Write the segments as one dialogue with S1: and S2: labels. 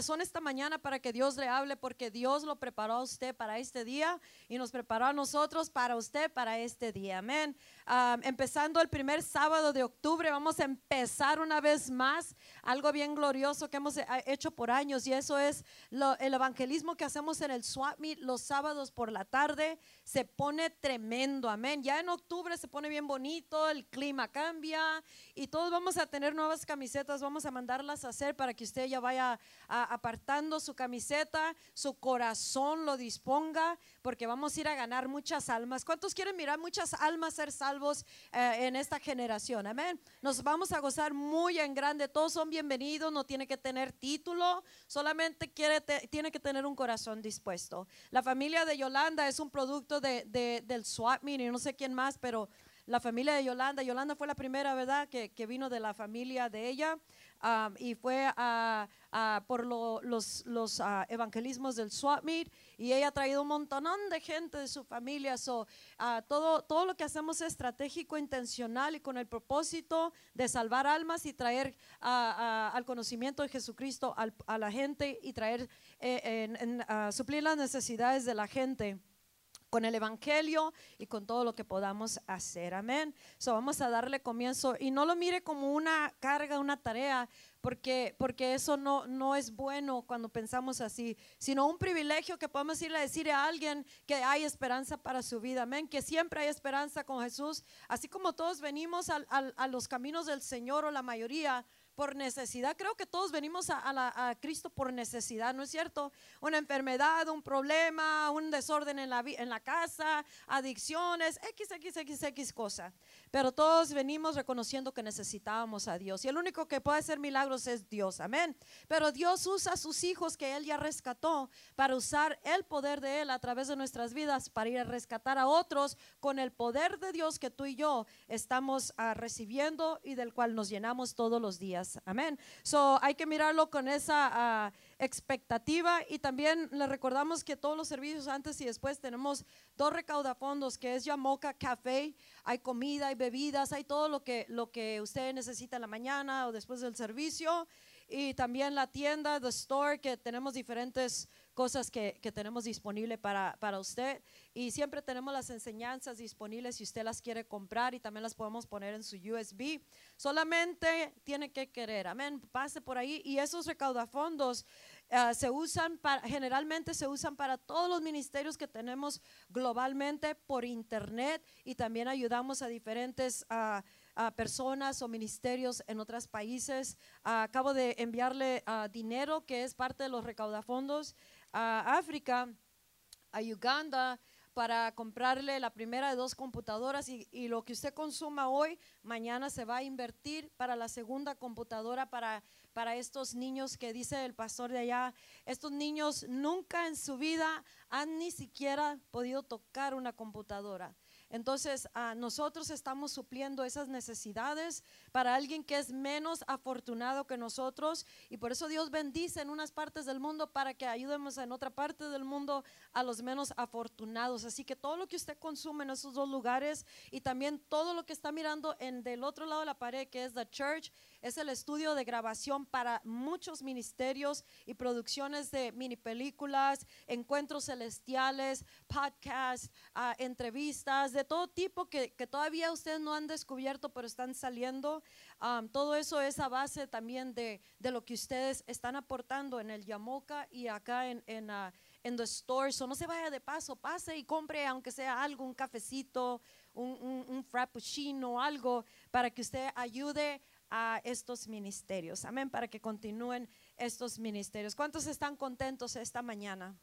S1: Son esta mañana para que Dios le hable porque Dios lo preparó a usted para este día y nos preparó a nosotros para usted para este día. Amén. Empezando el primer sábado de octubre, vamos a empezar una vez más algo bien glorioso que hemos eh, hecho por años y eso es el evangelismo que hacemos en el Swap los sábados por la tarde. Se pone tremendo, amén. Ya en octubre se pone bien bonito, el clima cambia y todos vamos a tener nuevas camisetas, vamos a mandarlas a hacer para que usted ya vaya a apartando su camiseta, su corazón lo disponga, porque vamos a ir a ganar muchas almas. ¿Cuántos quieren mirar muchas almas ser salvos eh, en esta generación? Amén. Nos vamos a gozar muy en grande. Todos son bienvenidos, no tiene que tener título, solamente quiere tiene que tener un corazón dispuesto. La familia de Yolanda es un producto de, del SWAT y no sé quién más, pero la familia de Yolanda. Yolanda fue la primera, ¿verdad?, que vino de la familia de ella y fue por los, los ah, evangelismos del Swap Meet y ella ha traído un montón de gente de su familia. So, ah, todo, todo lo que hacemos es estratégico, intencional y con el propósito de salvar almas y traer al conocimiento de Jesucristo a la gente y traer, eh, en, suplir las necesidades de la gente con el Evangelio y con todo lo que podamos hacer. Amén. So vamos a darle comienzo y no lo mire como una carga, una tarea, porque, porque eso no, no es bueno cuando pensamos así, sino un privilegio que podemos irle a decir a alguien que hay esperanza para su vida. Amén. Que siempre hay esperanza con Jesús. Así como todos venimos a los caminos del Señor o la mayoría por necesidad. Creo que todos venimos a, Cristo por necesidad, ¿no es cierto? Una enfermedad, un problema, un desorden en la, en la casa, adicciones, X, X, X, X cosa. Pero todos venimos reconociendo que necesitábamos a Dios. Y el único que puede hacer milagros es Dios, amén. Pero Dios usa a sus hijos que Él ya rescató para usar el poder de Él a través de nuestras vidas para ir a rescatar a otros con el poder de Dios que tú y yo estamos ah, recibiendo y del cual nos llenamos todos los días. Amén. So hay que mirarlo con esa ah, expectativa y también le recordamos que todos los servicios antes y después tenemos dos recaudafondos que es Yamoca Café. Hay comida, hay bebidas, hay todo lo que, lo que usted necesita en la mañana o después del servicio. Y también la tienda, The Store, que tenemos diferentes cosas que, que tenemos disponible para, para, usted. Y siempre tenemos las enseñanzas disponibles si usted las quiere comprar y también las podemos poner en su USB. Solamente tiene que querer, amén. Pase por ahí y esos recaudafondos uh, se usan para, generalmente se usan para todos los ministerios que tenemos globalmente por internet y también ayudamos a diferentes uh, personas o ministerios en otros países. acabo de enviarle dinero que es parte de los recaudafondos a África, a Uganda, para comprarle la primera de dos computadoras y, lo que usted consuma hoy, mañana se va a invertir para la segunda computadora para, para estos niños que dice el pastor de allá. Estos niños nunca en su vida han ni siquiera podido tocar una computadora. Entonces, nosotros estamos supliendo esas necesidades para alguien que es menos afortunado que nosotros y por eso Dios bendice en unas partes del mundo para que ayudemos en otra parte del mundo a los menos afortunados. Así que todo lo que usted consume en esos dos lugares y también todo lo que está mirando en del otro lado de la pared que es the church es el estudio de grabación para muchos ministerios y producciones de mini películas, encuentros celestiales, podcasts, ah, entrevistas de todo tipo que, todavía ustedes no han descubierto, pero están saliendo. Todo eso es a base también de, lo que ustedes están aportando en el Yamoca y acá en, en, uh, The Store. So no se vaya de paso, pase y compre, aunque sea algo, un cafecito, un, un, un frappuccino, algo, para que usted ayude a estos ministerios. Amén, para que continúen estos ministerios. ¿Cuántos están contentos esta mañana?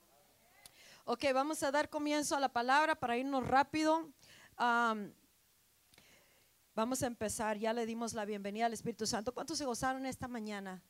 S1: Ok, vamos a dar comienzo a la palabra para irnos rápido. Vamos a empezar, ya le dimos la bienvenida al Espíritu Santo. ¿Cuántos se gozaron esta mañana?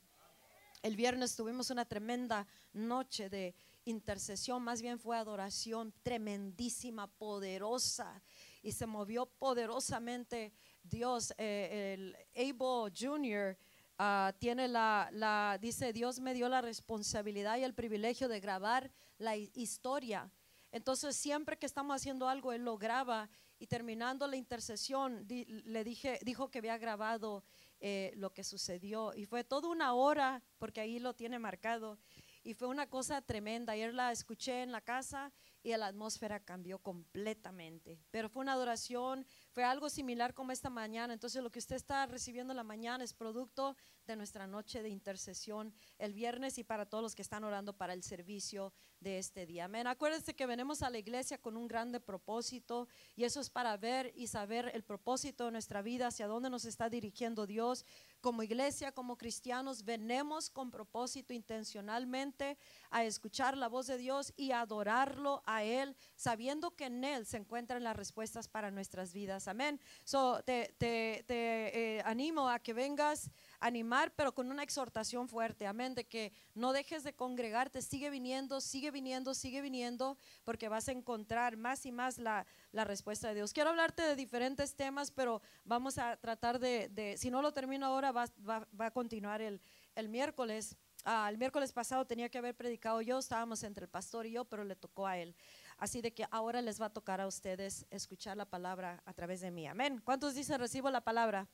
S1: El viernes tuvimos una tremenda noche de intercesión, más bien fue adoración tremendísima, poderosa, y se movió poderosamente Dios, eh, el Abel Jr. Ah, tiene la, la, dice, Dios me dio la responsabilidad y el privilegio de grabar la historia. Entonces, siempre que estamos haciendo algo, Él lo graba y terminando la intercesión, le dije, dijo que había grabado eh, lo que sucedió y fue toda una hora, porque ahí lo tiene marcado. y fue una cosa tremenda. Ayer la escuché en la casa y la atmósfera cambió completamente. Pero fue una adoración, fue algo similar como esta mañana. Entonces lo que usted está recibiendo la mañana es producto de nuestra noche de intercesión el viernes y para todos los que están orando para el servicio de este día. Amén. Acuérdense que venimos a la iglesia con un grande propósito y eso es para ver y saber el propósito de nuestra vida, hacia dónde nos está dirigiendo Dios. Como iglesia, como cristianos, venimos con propósito intencionalmente a escuchar la voz de Dios y adorarlo a Él, sabiendo que en Él se encuentran las respuestas para nuestras vidas. Amén. So, te, te, te eh, animo a que vengas a animar, pero con una exhortación fuerte. Amén. De que no dejes de congregarte, sigue viniendo, sigue viniendo, sigue viniendo, porque vas a encontrar más y más la, la respuesta de Dios. Quiero hablarte de diferentes temas, pero vamos a tratar de, si no lo termino ahora, va, va, va a continuar el, el miércoles. Ah, el miércoles pasado tenía que haber predicado yo, estábamos entre el pastor y yo, pero le tocó a él. Así de que ahora les va a tocar a ustedes escuchar la palabra a través de mí. Amén. ¿Cuántos dicen recibo la palabra?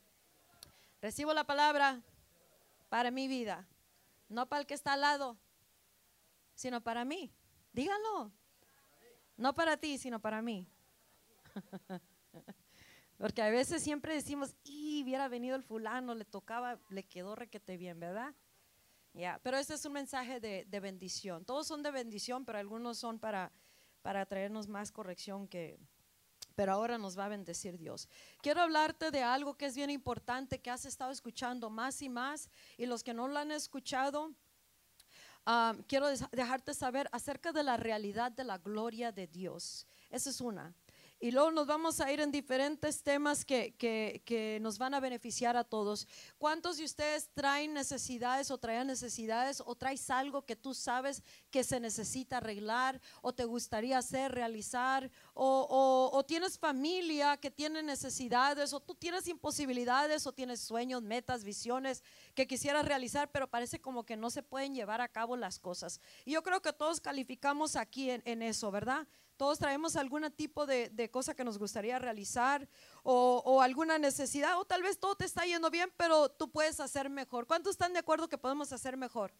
S1: Recibo la palabra para mi vida, no para el que está al lado, sino para mí. Díganlo. No para ti, sino para mí. Porque a veces siempre decimos, y hubiera venido el fulano, le tocaba, le quedó requete bien, ¿verdad? Ya, pero este es un mensaje de, de, bendición. Todos son de bendición, pero algunos son para, para traernos más corrección que... Pero ahora nos va a bendecir Dios. Quiero hablarte de algo que es bien importante, que has estado escuchando más y más, y los que no lo han escuchado, um, quiero dejarte saber acerca de la realidad de la gloria de Dios. Esa es una. Y luego nos vamos a ir en diferentes temas que, que, que, nos van a beneficiar a todos. ¿Cuántos de ustedes traen necesidades o traen necesidades o traes algo que tú sabes que se necesita arreglar o te gustaría hacer, realizar? O, o, o tienes familia que tiene necesidades o tú tienes imposibilidades o tienes sueños, metas, visiones que quisieras realizar, pero parece como que no se pueden llevar a cabo las cosas. Y yo creo que todos calificamos aquí en, en eso, ¿verdad? Todos traemos algún tipo de, de cosa que nos gustaría realizar o, o, alguna necesidad, o tal vez todo te está yendo bien, pero tú puedes hacer mejor. ¿Cuántos están de acuerdo que podemos hacer mejor?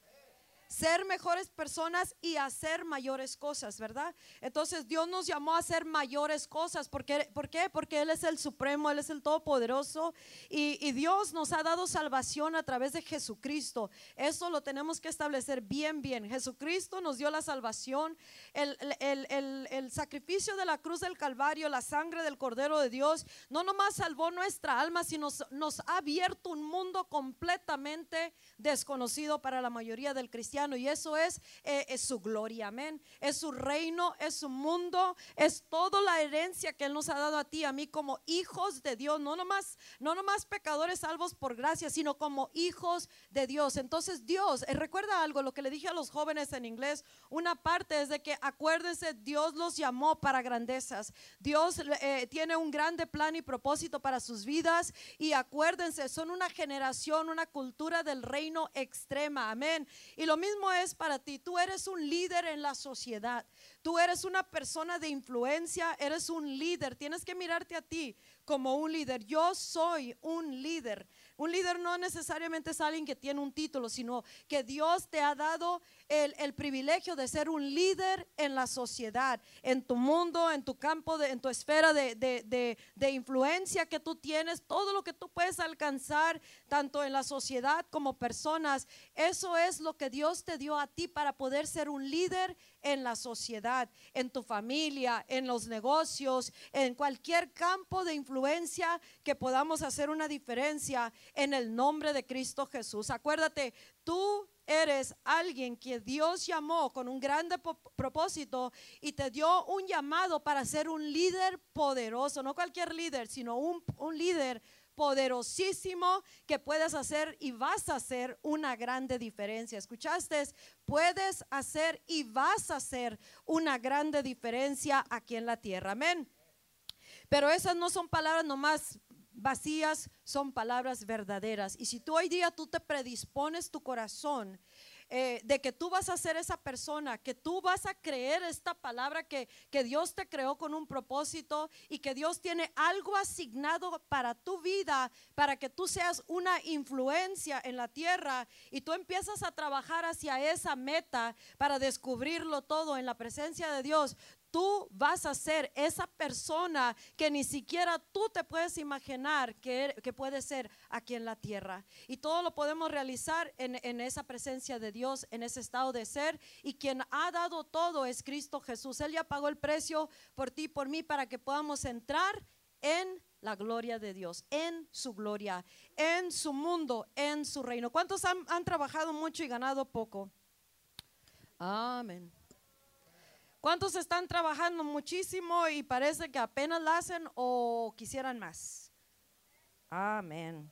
S1: Ser mejores personas y hacer mayores cosas, ¿verdad? Entonces Dios nos llamó a hacer mayores cosas. ¿Por qué? ¿Por qué? Porque Él es el supremo, Él es el todopoderoso y, Dios nos ha dado salvación a través de Jesucristo. Eso lo tenemos que establecer bien, bien. Jesucristo nos dio la salvación, el, sacrificio de la cruz del Calvario, la sangre del Cordero de Dios, no nomás salvó nuestra alma, sino nos ha abierto un mundo completamente desconocido para la mayoría del cristiano y eso es, eh, es, su gloria, amén. Es su reino, es su mundo, es toda la herencia que Él nos ha dado a ti, a mí como hijos de Dios, no nomás, no nomás pecadores salvos por gracia, sino como hijos de Dios. Entonces Dios, eh, recuerda algo, lo que le dije a los jóvenes en inglés, una parte es de que acuérdense, Dios los llamó para grandezas. Dios eh, tiene un grande plan y propósito para sus vidas y acuérdense, son una generación, una cultura del reino extrema, amén. Y lo mismo es para ti. Tú eres un líder en la sociedad. Tú eres una persona de influencia, eres un líder. Tienes que mirarte a ti como un líder. Yo soy un líder. Un líder no necesariamente es alguien que tiene un título, sino que Dios te ha dado el, el privilegio de ser un líder en la sociedad, en tu mundo, en tu campo, de, en tu esfera de, de, de, influencia que tú tienes, todo lo que tú puedes alcanzar, tanto en la sociedad como personas. Eso es lo que Dios te dio a ti para poder ser un líder en la sociedad, en tu familia, en los negocios, en cualquier campo de influencia que podamos hacer una diferencia en el nombre de Cristo Jesús. Acuérdate, tú eres alguien que Dios llamó con un grande propósito y te dio un llamado para ser un líder poderoso, no cualquier líder, sino un, un líder poderosísimo que puedes hacer y vas a hacer una grande diferencia. ¿Escuchaste? Puedes hacer y vas a hacer una grande diferencia aquí en la tierra. Amén. Pero esas no son palabras nomás vacías, son palabras verdaderas. Y si tú hoy día tú te predispones tu corazón, eh, de que tú vas a ser esa persona, que tú vas a creer esta palabra que, que Dios te creó con un propósito y que Dios tiene algo asignado para tu vida, para que tú seas una influencia en la tierra y tú empiezas a trabajar hacia esa meta para descubrirlo todo en la presencia de Dios, tú vas a ser esa persona que ni siquiera tú te puedes imaginar que, que puede ser aquí en la tierra. Y todo lo podemos realizar en, en, esa presencia de Dios, en ese estado de ser. Y quien ha dado todo es Cristo Jesús. Él ya pagó el precio por ti por mí para que podamos entrar en la gloria de Dios, en su gloria, en su mundo, en su reino. ¿Cuántos han, han trabajado mucho y ganado poco? Amén. ¿Cuántos están trabajando muchísimo y parece que apenas la hacen o quisieran más? Amén.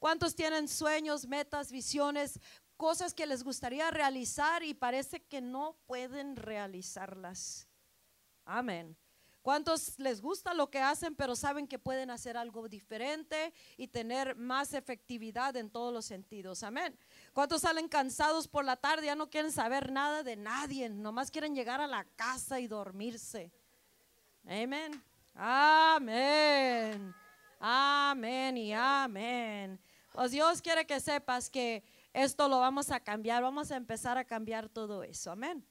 S1: ¿Cuántos tienen sueños, metas, visiones, cosas que les gustaría realizar y parece que no pueden realizarlas? Amén. ¿Cuántos les gusta lo que hacen, pero saben que pueden hacer algo diferente y tener más efectividad en todos los sentidos? Amén. ¿Cuántos salen cansados por la tarde? Ya no quieren saber nada de nadie, nomás quieren llegar a la casa y dormirse. Amén. Amén. Amén y amén. Pues Dios quiere que sepas que esto lo vamos a cambiar, vamos a empezar a cambiar todo eso. Amén.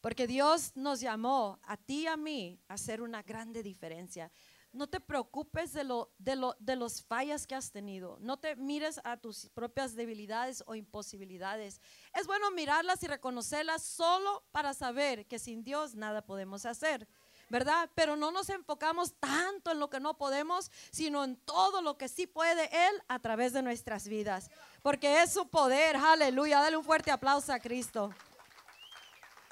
S1: Porque Dios nos llamó a ti y a mí a hacer una grande diferencia. No te preocupes de, lo, de, lo, de los fallas que has tenido. No te mires a tus propias debilidades o imposibilidades. Es bueno mirarlas y reconocerlas solo para saber que sin Dios nada podemos hacer. ¿verdad? Pero no nos enfocamos tanto en lo que no podemos, sino en todo lo que sí puede Él a través de nuestras vidas. Porque es su poder, aleluya. Dale un fuerte aplauso a Cristo.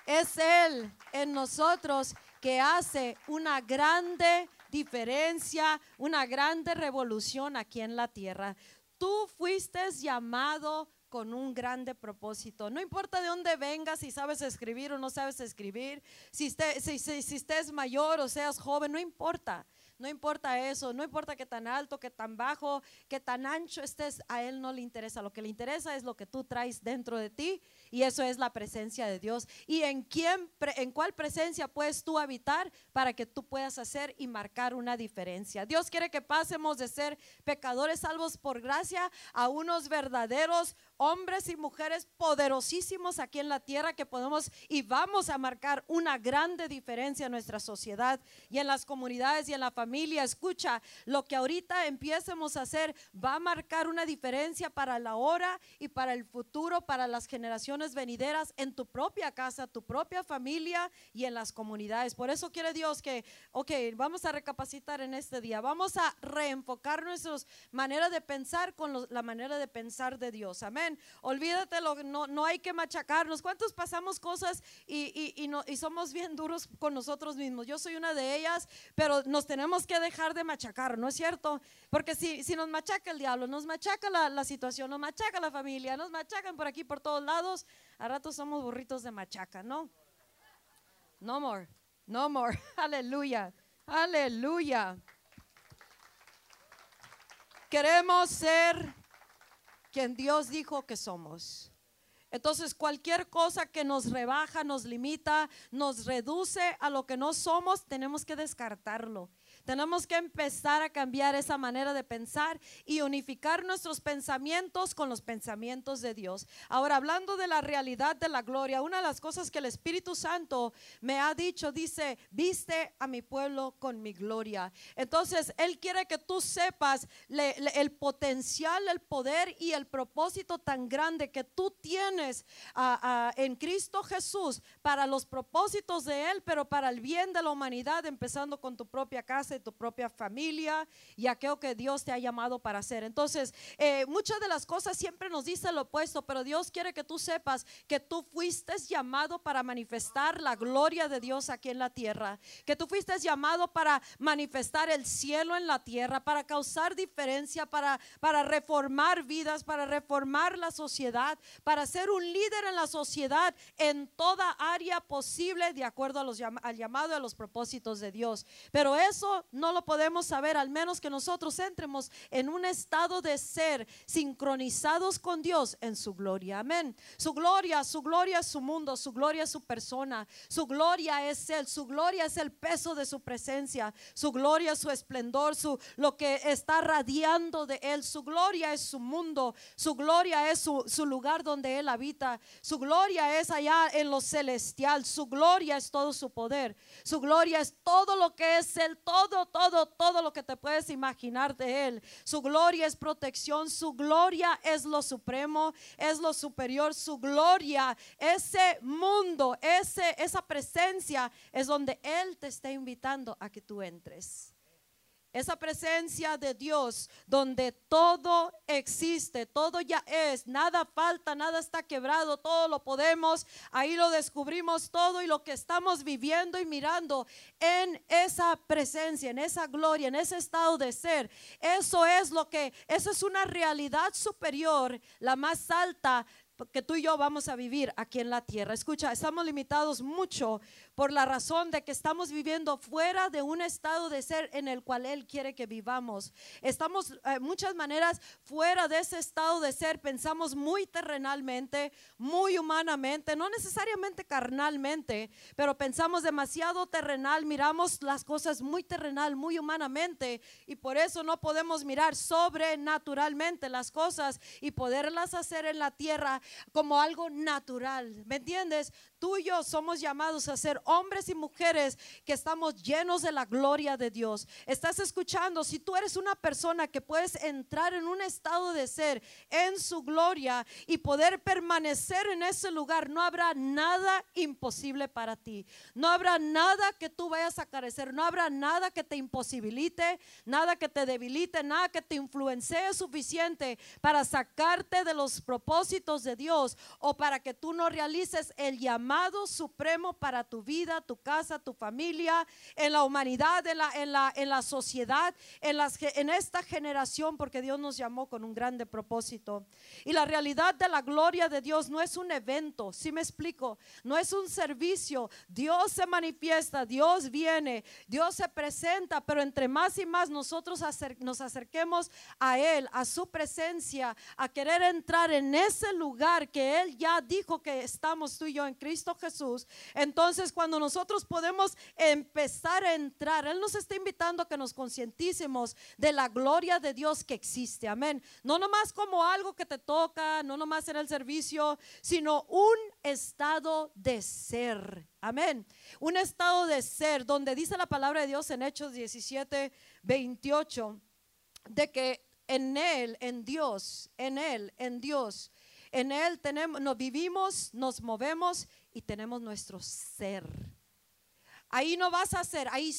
S1: Es Él en nosotros que hace una grande diferencia, una grande revolución aquí en la tierra. Tú fuiste llamado con un grande propósito. No importa de dónde vengas, si sabes escribir o no sabes escribir, si, si, si estés mayor o seas joven, no importa. No importa eso, no importa que tan alto, que tan bajo, que tan ancho estés, a Él no le interesa. Lo que le interesa es lo que tú traes dentro de ti y eso es la presencia de Dios. ¿Y en quién, en cuál presencia puedes tú habitar para que tú puedas hacer y marcar una diferencia? Dios quiere que pasemos de ser pecadores salvos por gracia a unos verdaderos hombres y mujeres poderosísimos aquí en la tierra que podemos y vamos a marcar una grande diferencia en nuestra sociedad y en las comunidades y en la familia. Escucha, lo que ahorita empiecemos a hacer va a marcar una diferencia para la hora y para el futuro, para las generaciones venideras en tu propia casa, tu propia familia y en las comunidades. Por eso quiere Dios que, ok, vamos a recapacitar en este día, vamos a reenfocar nuestra manera de pensar con la manera de pensar de Dios. Amén. Olvídatelo, no, no hay que machacarnos. ¿Cuántos pasamos cosas y, y, no, y somos bien duros con nosotros mismos? Yo soy una de ellas, pero nos tenemos que dejar de machacar, ¿no es cierto? Porque si, si nos machaca el diablo, nos machaca la, la situación, nos machaca la familia, nos machacan por aquí, por todos lados, a rato somos burritos de machaca, ¿no? No more, no more. Aleluya, aleluya. Queremos ser quien Dios dijo que somos. Entonces cualquier cosa que nos rebaja, nos limita, nos reduce a lo que no somos, tenemos que descartarlo tenemos que empezar a cambiar esa manera de pensar y unificar nuestros pensamientos con los pensamientos de Dios. Ahora, hablando de la realidad de la gloria, una de las cosas que el Espíritu Santo me ha dicho, dice, viste a mi pueblo con mi gloria. Entonces, Él quiere que tú sepas el potencial, el poder y el propósito tan grande que tú tienes en Cristo Jesús para los propósitos de Él, pero para el bien de la humanidad, empezando con tu propia casa tu propia familia y aquello que Dios te ha llamado para hacer. Entonces, eh, muchas de las cosas siempre nos dice lo opuesto, pero Dios quiere que tú sepas que tú fuiste llamado para manifestar la gloria de Dios aquí en la tierra, que tú fuiste llamado para manifestar el cielo en la tierra, para causar diferencia, para, para reformar vidas, para reformar la sociedad, para ser un líder en la sociedad en toda área posible de acuerdo a los, al llamado y a los propósitos de Dios. Pero eso no lo podemos saber, al menos que nosotros entremos en un estado de ser sincronizados con Dios en su gloria. Amén. Su gloria, su gloria es su mundo, su gloria es su persona, su gloria es Él, su gloria es el peso de su presencia, su gloria es su esplendor, su, lo que está radiando de Él, su gloria es su mundo, su gloria es su, su lugar donde Él habita, su gloria es allá en lo celestial, su gloria es todo su poder, su gloria es todo lo que es Él, todo, todo, todo lo que te puedes imaginar de Él. Su gloria es protección, su gloria es lo supremo, es lo superior, su gloria, ese mundo, ese, esa presencia es donde Él te está invitando a que tú entres esa presencia de Dios donde todo existe, todo ya es, nada falta, nada está quebrado, todo lo podemos, ahí lo descubrimos todo y lo que estamos viviendo y mirando en esa presencia, en esa gloria, en ese estado de ser, eso es lo que, eso es una realidad superior, la más alta que tú y yo vamos a vivir aquí en la tierra. Escucha, estamos limitados mucho por la razón de que estamos viviendo fuera de un estado de ser en el cual Él quiere que vivamos. Estamos en eh, muchas maneras fuera de ese estado de ser, pensamos muy terrenalmente, muy humanamente, no necesariamente carnalmente, pero pensamos demasiado terrenal, miramos las cosas muy terrenal, muy humanamente, y por eso no podemos mirar sobrenaturalmente las cosas y poderlas hacer en la tierra como algo natural. ¿Me entiendes? Tú y yo somos llamados a ser hombres y mujeres que estamos llenos de la gloria de Dios. Estás escuchando, si tú eres una persona que puedes entrar en un estado de ser en su gloria y poder permanecer en ese lugar, no habrá nada imposible para ti. No habrá nada que tú vayas a carecer, no habrá nada que te imposibilite, nada que te debilite, nada que te influencie suficiente para sacarte de los propósitos de Dios o para que tú no realices el llamado supremo para tu vida tu casa, tu familia, en la humanidad, en la, en la, en la sociedad, en, las, en esta generación, porque Dios nos llamó con un grande propósito. Y la realidad de la gloria de Dios no es un evento, si me explico, no es un servicio. Dios se manifiesta, Dios viene, Dios se presenta, pero entre más y más nosotros nos acerquemos a Él, a su presencia, a querer entrar en ese lugar que Él ya dijo que estamos tú y yo en Cristo Jesús, entonces cuando nosotros podemos empezar a entrar, Él nos está invitando a que nos concienticemos de la gloria de Dios que existe. Amén. No nomás como algo que te toca, no nomás en el servicio, sino un estado de ser. Amén. Un estado de ser donde dice la palabra de Dios en Hechos 17, 28, de que en Él, en Dios, en Él, en Dios, en Él tenemos, nos vivimos, nos movemos y tenemos nuestro ser. Ahí no vas a ser, ahí,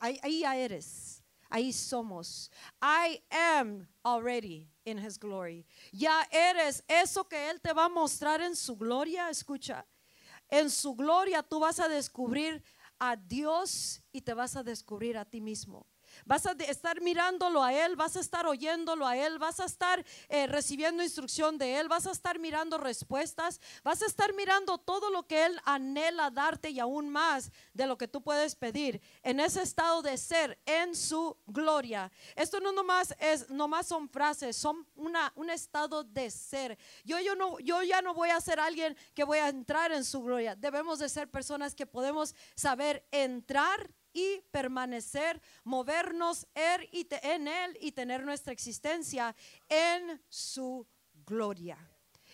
S1: ahí, ahí ya eres. Ahí somos. I am already in his glory. Ya eres eso que Él te va a mostrar en su gloria. Escucha, en su gloria tú vas a descubrir a Dios y te vas a descubrir a ti mismo. Vas a estar mirándolo a Él, vas a estar oyéndolo a Él, vas a estar eh, recibiendo instrucción de Él, vas a estar mirando respuestas, vas a estar mirando todo lo que Él anhela darte y aún más de lo que tú puedes pedir en ese estado de ser en su gloria. Esto no nomás es, nomás son frases, son una, un estado de ser. Yo, yo, no, yo ya no voy a ser alguien que voy a entrar en su gloria. Debemos de ser personas que podemos saber entrar y permanecer, movernos er en Él y tener nuestra existencia en su gloria.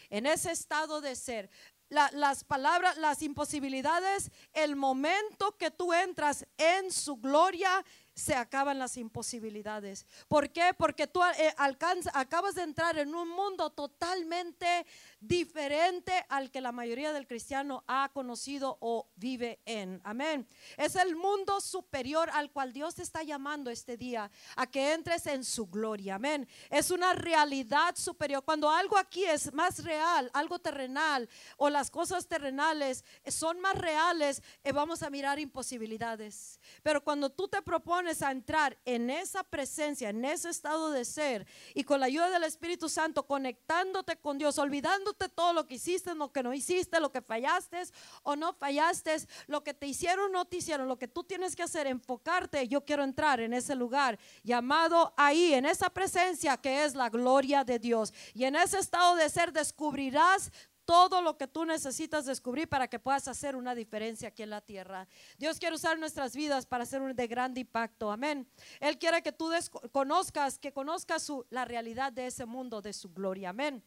S1: En ese estado de ser. las palabras, las imposibilidades, el momento que tú entras en su gloria se acaban las imposibilidades. ¿Por qué? Porque tú eh, acabas de entrar en un mundo totalmente diferente al que la mayoría del cristiano ha conocido o vive en. Amén. Es el mundo superior al cual Dios te está llamando este día a que entres en su gloria. Amén. Es una realidad superior. Cuando algo aquí es más real, algo terrenal o las cosas terrenales son más reales, eh, vamos a mirar imposibilidades. Pero cuando tú te propones pones a entrar en esa presencia, en ese estado de ser y con la ayuda del Espíritu Santo, conectándote con Dios, olvidándote todo lo que hiciste, lo que no hiciste, lo que fallaste o no fallaste, lo que te hicieron o no te hicieron, lo que tú tienes que hacer, enfocarte. Yo quiero entrar en ese lugar llamado ahí, en esa presencia que es la gloria de Dios. Y en ese estado de ser descubrirás todo lo que tú necesitas descubrir para que puedas hacer una diferencia aquí en la tierra. Dios quiere usar nuestras vidas para hacer un de grande impacto. Amén. Él quiere que tú conozcas, que conozcas la realidad de ese mundo, de su gloria. Amén.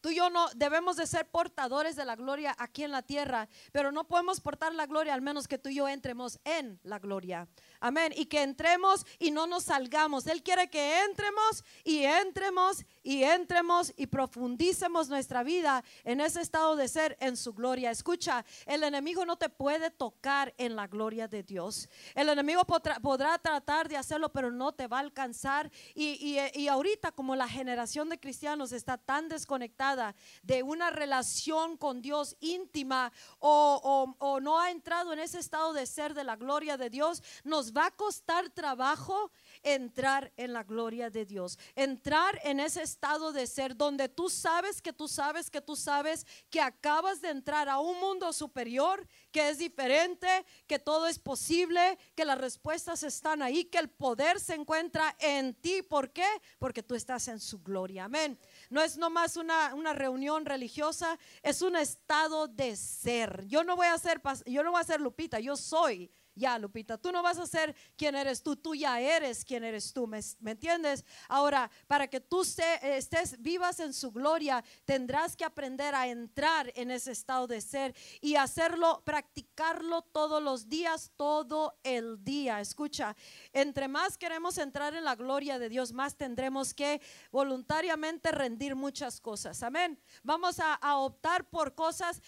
S1: Tú y yo no debemos de ser portadores de la gloria aquí en la tierra, pero no podemos portar la gloria al menos que tú y yo entremos en la gloria. Amén. Y que entremos y no nos salgamos. Él quiere que entremos y entremos y entremos y profundicemos nuestra vida en ese estado de ser en su gloria. Escucha, el enemigo no te puede tocar en la gloria de Dios. El enemigo podrá, tratar de hacerlo, pero no te va a alcanzar. Y, y ahorita como la generación de cristianos está tan desconectada de una relación con Dios íntima o, o, o no ha entrado en ese estado de ser de la gloria de Dios, nos va a costar trabajo entrar en la gloria de Dios, entrar en ese estado de ser donde tú sabes que tú sabes que tú sabes que acabas de entrar a un mundo superior, que es diferente, que todo es posible, que las respuestas están ahí, que el poder se encuentra en ti. ¿Por qué? Porque tú estás en su gloria. Amén. No es nomás una, una reunión religiosa, es un estado de ser. Yo no voy a ser, yo no voy a ser Lupita, yo soy ya, Lupita, tú no vas a ser quien eres tú, tú ya eres quien eres tú, ¿me, entiendes? Ahora, para que tú estés vivas en su gloria, tendrás que aprender a entrar en ese estado de ser y hacerlo, practicarlo todos los días, todo el día. Escucha, entre más queremos entrar en la gloria de Dios, más tendremos que voluntariamente rendir muchas cosas. Amén. Vamos a, optar por cosas,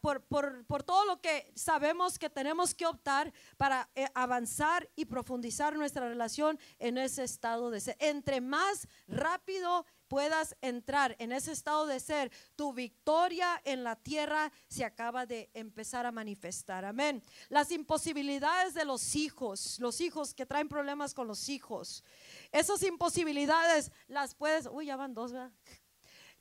S1: por, por todo lo que sabemos que tenemos que optar para eh, avanzar y profundizar nuestra relación en ese estado de ser. Entre más rápido puedas entrar en ese estado de ser, tu victoria en la tierra se acaba de empezar a manifestar. Amén. Las imposibilidades de los hijos, los hijos que traen problemas con los hijos, esas imposibilidades las puedes, uy, ya van dos, ¿verdad?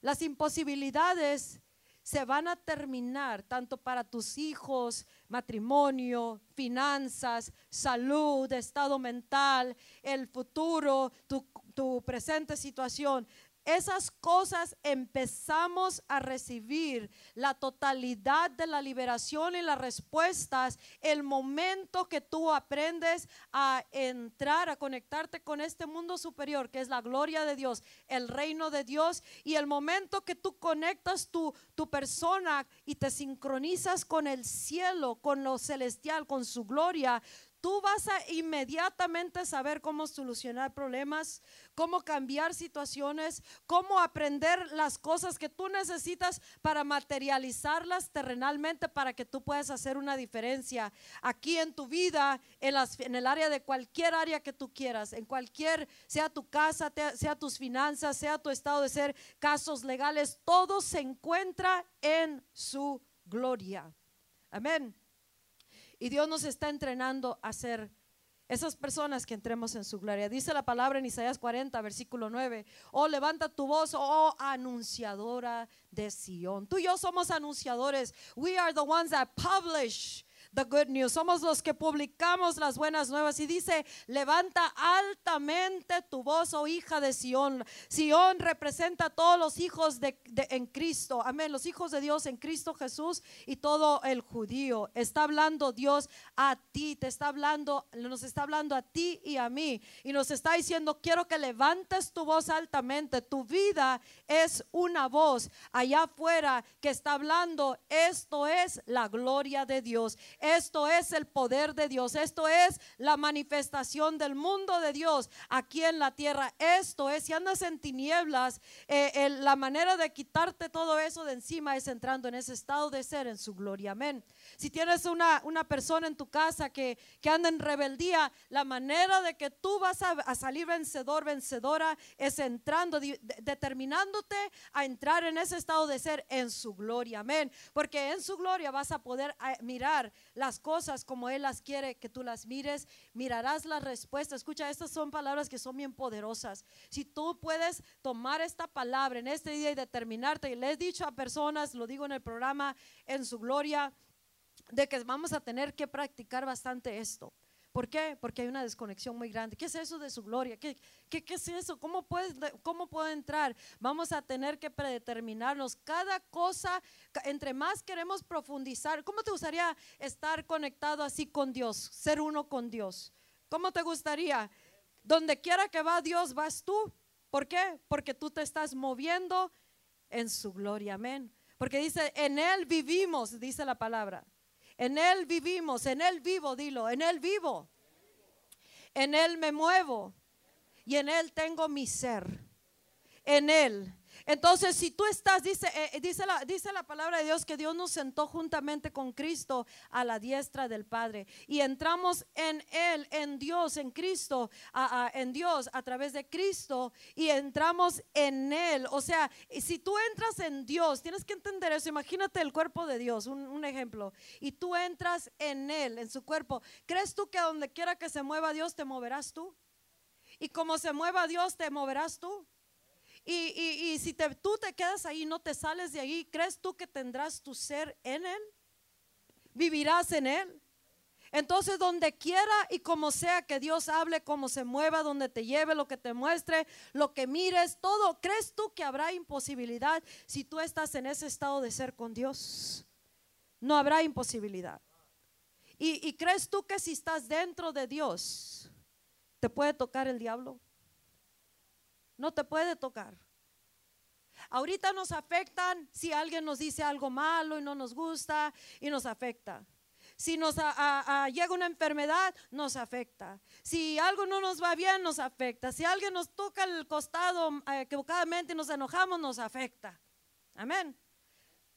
S1: Las imposibilidades se van a terminar tanto para tus hijos, matrimonio, finanzas, salud, estado mental, el futuro, tu, tu presente situación esas cosas empezamos a recibir la totalidad de la liberación y las respuestas el momento que tú aprendes a entrar, a conectarte con este mundo superior que es la gloria de Dios, el reino de Dios y el momento que tú conectas tu, tu persona y te sincronizas con el cielo, con lo celestial, con su gloria, tú vas a inmediatamente saber cómo solucionar problemas, cómo cambiar situaciones, cómo aprender las cosas que tú necesitas para materializarlas terrenalmente para que tú puedas hacer una diferencia aquí en tu vida, en, el área de cualquier área que tú quieras, en cualquier, sea tu casa, sea tus finanzas, sea tu estado de ser, casos legales, todo se encuentra en su gloria. Amén. Y Dios nos está entrenando a ser esas personas que entremos en su gloria. Dice la palabra en Isaías 40, versículo 9. Oh, levanta tu voz, oh anunciadora de Sión. Tú y yo somos anunciadores. We are the ones that publish the good news. Somos los que publicamos las buenas nuevas y dice, levanta altamente tu voz, oh hija de Sión. Sión representa a todos los hijos de, en Cristo. Amén. Los hijos de Dios en Cristo Jesús y todo el judío. Está hablando Dios a ti, te está hablando, nos está hablando a ti y a mí. Y nos está diciendo, quiero que levantes tu voz altamente. Tu vida es una voz allá afuera que está hablando. Esto es la gloria de Dios. Esto es el poder de Dios. Esto es la manifestación del mundo de Dios aquí en la tierra. Esto es, si andas en tinieblas, eh, la manera de quitarte todo eso de encima es entrando en ese estado de ser en su gloria. Amén. Si tienes una, una persona en tu casa que, que anda en rebeldía, la manera de que tú vas a, salir vencedor, vencedora, es entrando, determinándote a entrar en ese estado de ser en su gloria. Amén. Porque en su gloria vas a poder eh, mirar las cosas como Él las quiere que tú las mires, mirarás la respuesta. Escucha, estas son palabras que son bien poderosas. Si tú puedes tomar esta palabra en este día y determinarte, y le he dicho a personas, lo digo en el programa, en su gloria, de que vamos a tener que practicar bastante esto. ¿Por qué? Porque hay una desconexión muy grande. ¿Qué es eso de su gloria? ¿Qué, qué, qué es eso? ¿Cómo, puede, ¿Cómo puedo entrar? Vamos a tener que predeterminarnos cada cosa. Entre más queremos profundizar, ¿cómo te gustaría estar conectado así con Dios? Ser uno con Dios. ¿Cómo te gustaría? Donde quiera que va Dios, vas tú. ¿Por qué? Porque tú te estás moviendo en su gloria. Amén. Porque dice, en Él vivimos, dice la palabra. En Él vivimos, en Él vivo, dilo, en Él vivo. En Él me muevo y en Él tengo mi ser. En Él. Entonces, si tú estás, dice, eh, dice, la, dice la palabra de Dios que Dios nos sentó juntamente con Cristo a la diestra del Padre y entramos en Él, en Dios, en Cristo, en Dios a través de Cristo y entramos en Él. O sea, si tú entras en Dios, tienes que entender eso. Imagínate el cuerpo de Dios, un, un ejemplo, y tú entras en Él, en su cuerpo. ¿Crees tú que donde quiera que se mueva Dios, te moverás tú? Y como se mueva Dios, te moverás tú. Y, si tú te quedas ahí, no te sales de ahí, ¿crees tú que tendrás tu ser en Él? ¿Vivirás en Él? Entonces, donde quiera y como sea que Dios hable, como se mueva, donde te lleve, lo que te muestre, lo que mires, todo, ¿crees tú que habrá imposibilidad si tú estás en ese estado de ser con Dios? No habrá imposibilidad. ¿Y, y crees tú que si estás dentro de Dios, te puede tocar el diablo? No te puede tocar. Ahorita nos afectan si alguien nos dice algo malo y no nos gusta y nos afecta. Si nos llega una enfermedad, nos afecta. Si algo no nos va bien, nos afecta. Si alguien nos toca el costado eh, equivocadamente y nos enojamos, nos afecta. Amén.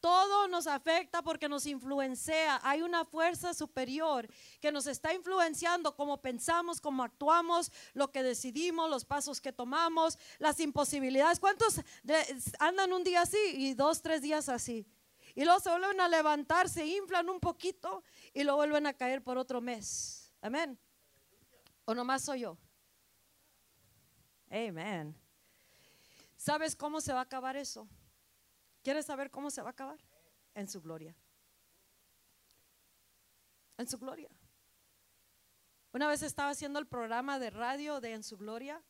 S1: Todo nos afecta porque nos influencia. Hay una fuerza superior que nos está influenciando cómo pensamos, cómo actuamos, lo que decidimos, los pasos que tomamos, las imposibilidades. ¿Cuántos andan un día así y dos, tres días así? Y luego se vuelven a levantar, se inflan un poquito y luego vuelven a caer por otro mes. Amén. ¿O nomás soy yo? Amén. ¿Sabes cómo se va a acabar eso? ¿Quieres saber cómo se va a acabar? En su gloria. En su gloria. Una vez estaba haciendo el programa de radio de En su gloria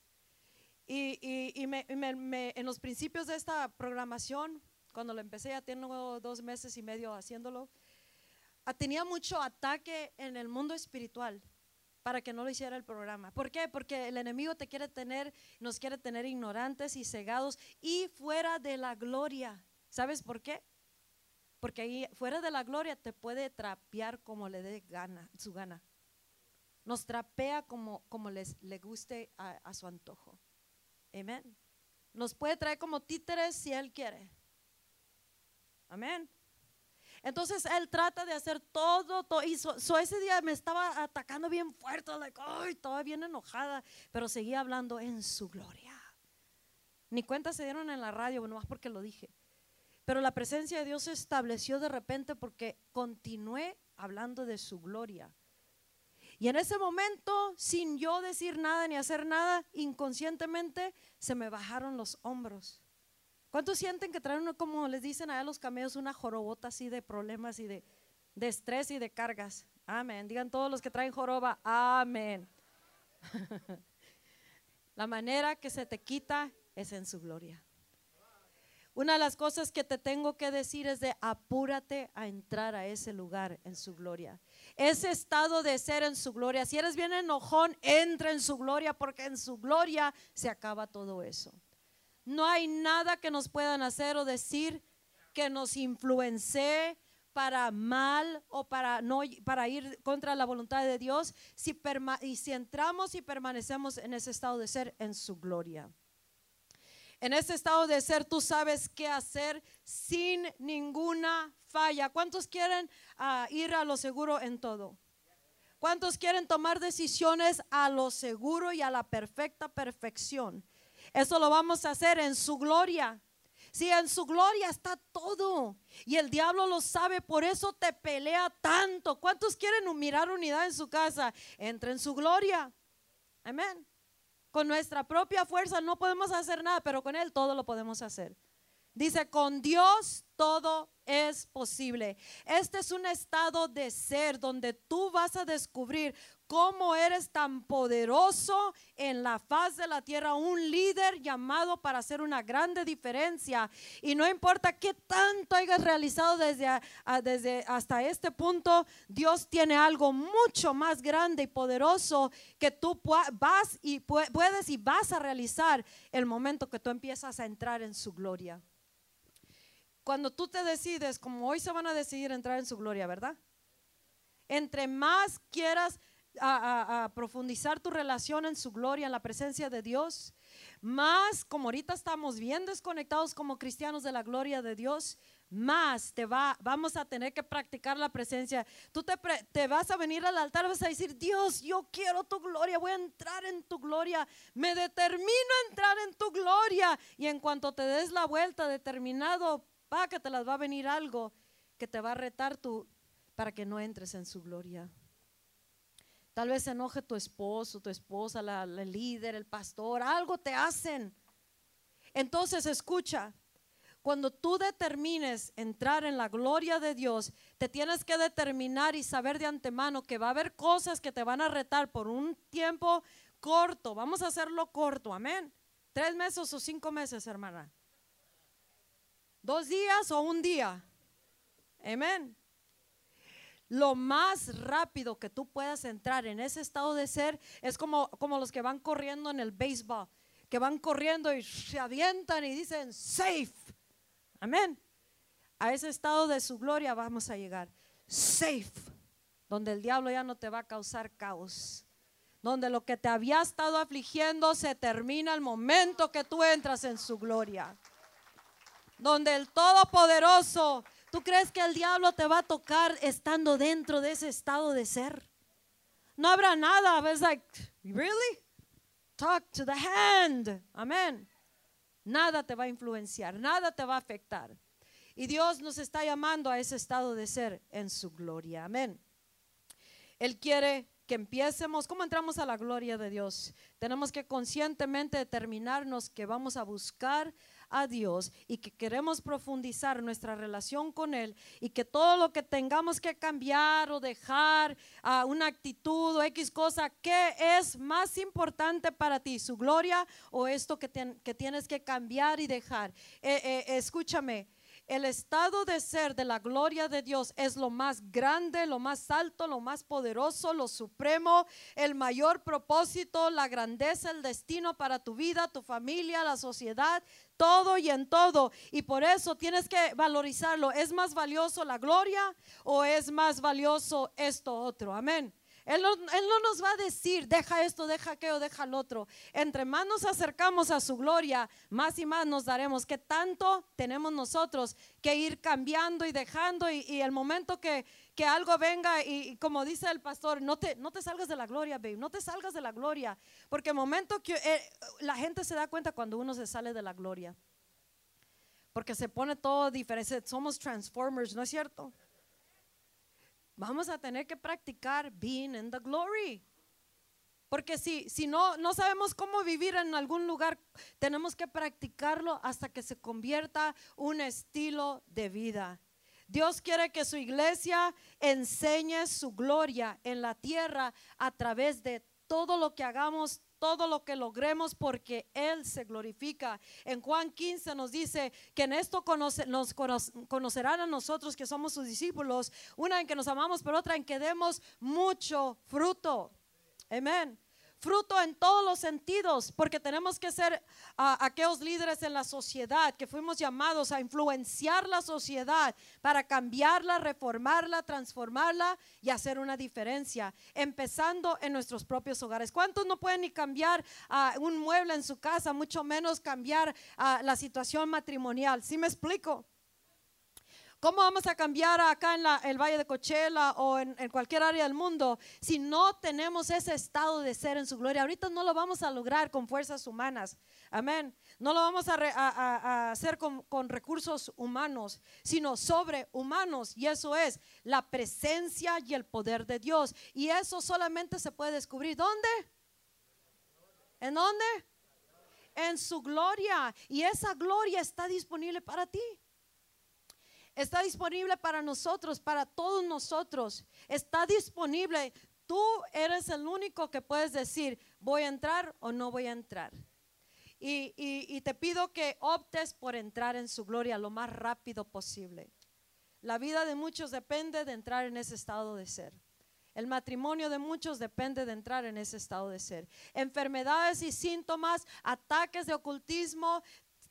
S1: y, en los principios de esta programación, cuando lo empecé, ya tengo dos meses y medio haciéndolo, tenía mucho ataque en el mundo espiritual para que no lo hiciera el programa. ¿Por qué? Porque el enemigo te quiere tener, nos quiere tener ignorantes y cegados y fuera de la gloria. ¿Sabes por qué? Porque ahí fuera de la gloria te puede trapear como le dé gana, su gana. Nos trapea como, como les, le guste a, a su antojo. Amén. Nos puede traer como títeres si Él quiere. Amén. Entonces él trata de hacer todo, todo y ese día me estaba atacando bien fuerte, like, ay, estaba bien enojada, pero seguía hablando en su gloria. Ni cuenta se dieron en la radio, más porque lo dije. Pero la presencia de Dios se estableció de repente porque continué hablando de su gloria. Y en ese momento, sin yo decir nada ni hacer nada, inconscientemente se me bajaron los hombros. ¿Cuántos sienten que traen, como les dicen a los camellos, una jorobota así de problemas y de, de estrés y de cargas? Amén. Digan todos los que traen joroba, amén. La manera que se te quita es en su gloria. Una de las cosas que te tengo que decir es de apúrate a entrar a ese lugar en su gloria. Ese estado de ser en su gloria. Si eres bien enojón, entra en su gloria porque en su gloria se acaba todo eso. No hay nada que nos puedan hacer o decir que nos influencie para mal o para no para ir contra la voluntad de Dios si, y si entramos y permanecemos en ese estado de ser en su gloria. En ese estado de ser tú sabes qué hacer sin ninguna falla. ¿Cuántos quieren ah, ir a lo seguro en todo? ¿Cuántos quieren tomar decisiones a lo seguro y a la perfecta perfección? Eso lo vamos a hacer en su gloria. Si en su gloria está todo. Y el diablo lo sabe, por eso te pelea tanto. ¿Cuántos quieren mirar unidad en su casa? Entra en su gloria. Amén. Con nuestra propia fuerza no podemos hacer nada, pero con Él todo lo podemos hacer. Dice, con Dios todo es posible. Este es un estado de ser donde tú vas a descubrir cómo eres tan poderoso en la faz de la tierra, un líder llamado para hacer una grande diferencia. Y no importa qué tanto hayas realizado desde, desde hasta este punto, Dios tiene algo mucho más grande y poderoso que tú vas y puedes y vas a realizar el momento que tú empiezas a entrar en su gloria. Cuando tú te decides, como hoy se van a decidir entrar en su gloria, ¿verdad? Entre más quieras profundizar tu relación en su gloria, en la presencia de Dios, más como ahorita estamos bien desconectados como cristianos de la gloria de Dios, más te va, vamos a tener que practicar la presencia. Tú te, te, vas a venir al altar, vas a decir, Dios, yo quiero tu gloria, voy a entrar en tu gloria, me determino a entrar en tu gloria. Y en cuanto te des la vuelta, determinado, va que te las va a venir algo que te va a retar tú para que no entres en su gloria. Tal vez enoje tu esposo, tu esposa, la, el líder, el pastor, algo te hacen. Entonces escucha, cuando tú determines entrar en la gloria de Dios, te tienes que determinar y saber de antemano que va a haber cosas que te van a retar por un tiempo corto. Vamos a hacerlo corto, amén. Tres meses o cinco meses, hermana. Dos días o un día. Amén lo más rápido que tú puedas entrar en ese estado de ser es como, como los que van corriendo en el béisbol, que van corriendo y se avientan y dicen, safe. Amén. A ese estado de su gloria vamos a llegar. Safe. Donde el diablo ya no te va a causar caos. Donde lo que te había estado afligiendo se termina el momento que tú entras en su gloria. Donde el Todopoderoso ¿Tú crees que el diablo te va a tocar estando dentro de ese estado de ser? No habrá nada. Es like, really? Talk to the hand. Amén. Nada te va a influenciar, nada te va a afectar. Y Dios nos está llamando a ese estado de ser en su gloria. Amén. Él quiere que empiecemos, ¿cómo entramos a la gloria de Dios? Tenemos que conscientemente determinarnos que vamos a buscar a Dios y que queremos profundizar nuestra relación con Él y que todo lo que tengamos que cambiar o dejar a una actitud o X cosa, ¿qué es más importante para ti? ¿Su gloria o esto que, que tienes que cambiar y dejar? Eh, eh, escúchame, el estado de ser de la gloria de Dios es lo más grande, lo más alto, lo más poderoso, lo supremo, el mayor propósito, la grandeza, el destino para tu vida, tu familia, la sociedad, todo y en todo. Y por eso tienes que valorizarlo. ¿Es más valioso la gloria o es más valioso esto otro? Amén. Él no, nos va a decir, deja esto, deja aquello, deja el otro. Entre más nos acercamos a su gloria, más y más nos daremos que tanto tenemos nosotros que ir cambiando y dejando. Y, el momento que, algo venga, y, como dice el pastor, no te, no te salgas de la gloria, babe, no te salgas de la gloria. Porque el momento que eh, la gente se da cuenta cuando uno se sale de la gloria. Porque se pone todo diferente. Somos transformers, ¿no es cierto? vamos a tener que practicar being in the glory. Porque si, si no, no sabemos cómo vivir en algún lugar, tenemos que practicarlo hasta que se convierta un estilo de vida. Dios quiere que su iglesia enseñe su gloria en la tierra a través de todo lo que hagamos todo lo que logremos porque Él se glorifica. En Juan 15 nos dice que en esto nos conocerán a nosotros que somos sus discípulos, una en que nos amamos, pero otra en que demos mucho fruto. Amén fruto en todos los sentidos, porque tenemos que ser ah, aquellos líderes en la sociedad que fuimos llamados a influenciar la sociedad para cambiarla, reformarla, transformarla y hacer una diferencia, empezando en nuestros propios hogares. ¿Cuántos no pueden ni cambiar ah, un mueble en su casa, mucho menos cambiar ah, la situación matrimonial? ¿Sí me explico? ¿Cómo vamos a cambiar acá en la- el Valle de Coachella o en, cualquier área del mundo si no tenemos ese estado de ser en su gloria? Ahorita no lo vamos a lograr con fuerzas humanas. Amén. No lo vamos a, hacer con, con recursos humanos, sino sobrehumanos. Y eso es la presencia y el poder de Dios. Y eso solamente se puede descubrir. ¿Dónde? ¿En dónde? En su gloria. Y esa gloria está disponible para ti. Está disponible para nosotros, para todos nosotros. Está disponible. Tú eres el único que puedes decir, voy a entrar o no voy a entrar. Y, y- te pido que optes por entrar en su gloria lo más rápido posible. La vida de muchos depende de entrar en ese estado de ser. El matrimonio de muchos depende de entrar en ese estado de ser. Enfermedades y síntomas, ataques de ocultismo,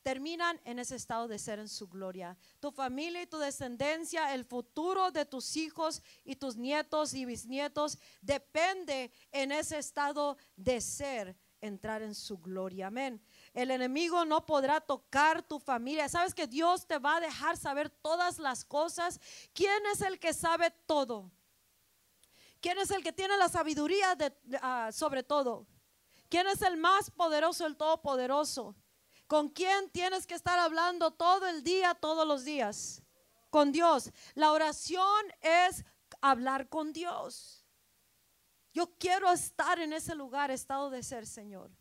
S1: terminan en ese estado de ser en su gloria. Tu familia y tu descendencia, el futuro de tus hijos y tus nietos y bisnietos depende en ese estado de ser, entrar en su gloria. Amén. El enemigo no podrá tocar tu familia. Sabes que Dios te va a dejar saber todas las cosas. ¿Quién es el que sabe todo? ¿Quién es el que tiene la sabiduría de- ah, sobre todo? ¿Quién es el más poderoso, el todopoderoso? ¿Con quién tienes que estar hablando todo el día, todos los días? Con Dios. La oración es hablar con Dios. Yo quiero estar en ese lugar, estado de ser, Señor.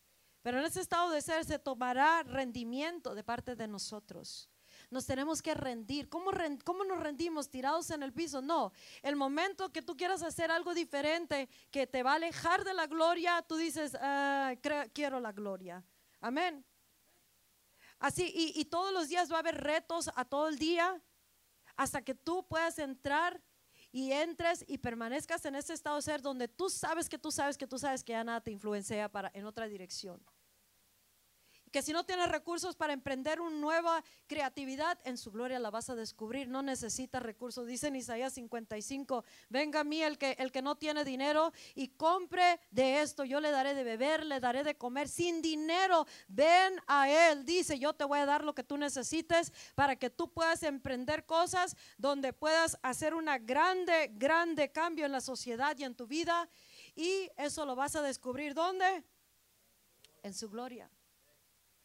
S1: Pero en ese estado de ser se tomará rendimiento de parte de nosotros. Nos tenemos que rendir. ¿Cómo, cómo nos rendimos? ¿Tirados en el piso? No. El momento que tú quieras hacer algo diferente que te va a alejar de la gloria, tú dices, "Ah, quiero la gloria. Amén. Así, y, y todos los días va a haber retos a todo el día hasta que tú puedas entrar y entres y permanezcas en ese estado de ser donde tú sabes que tú sabes que tú sabes que ya nada te influencia para en otra dirección. Que si no tienes recursos para emprender una nueva creatividad, en su gloria la vas a descubrir. No necesitas recursos. Dice en Isaías 55, venga a mí el que, el que no tiene dinero y compre de esto. Yo le daré de beber, le daré de comer sin dinero. Ven a él. Dice, yo te voy a dar lo que tú necesites para que tú puedas emprender cosas donde puedas hacer una grande, grande cambio en la sociedad y en tu vida. Y eso lo vas a descubrir. ¿Dónde? En su gloria.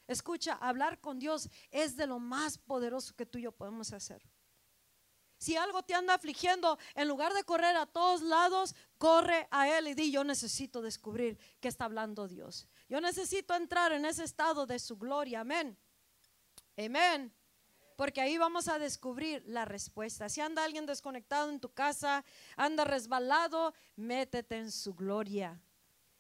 S1: Escucha, hablar con Dios es de lo más poderoso que tú y yo podemos hacer. Si algo te anda afligiendo, en lugar de correr a todos lados, corre a Él y di, yo necesito descubrir qué está hablando Dios. Yo necesito entrar en ese estado de su gloria. Amén. Amén. Porque ahí vamos a descubrir la respuesta. Si anda alguien desconectado en tu casa, anda resbalado, métete en su gloria.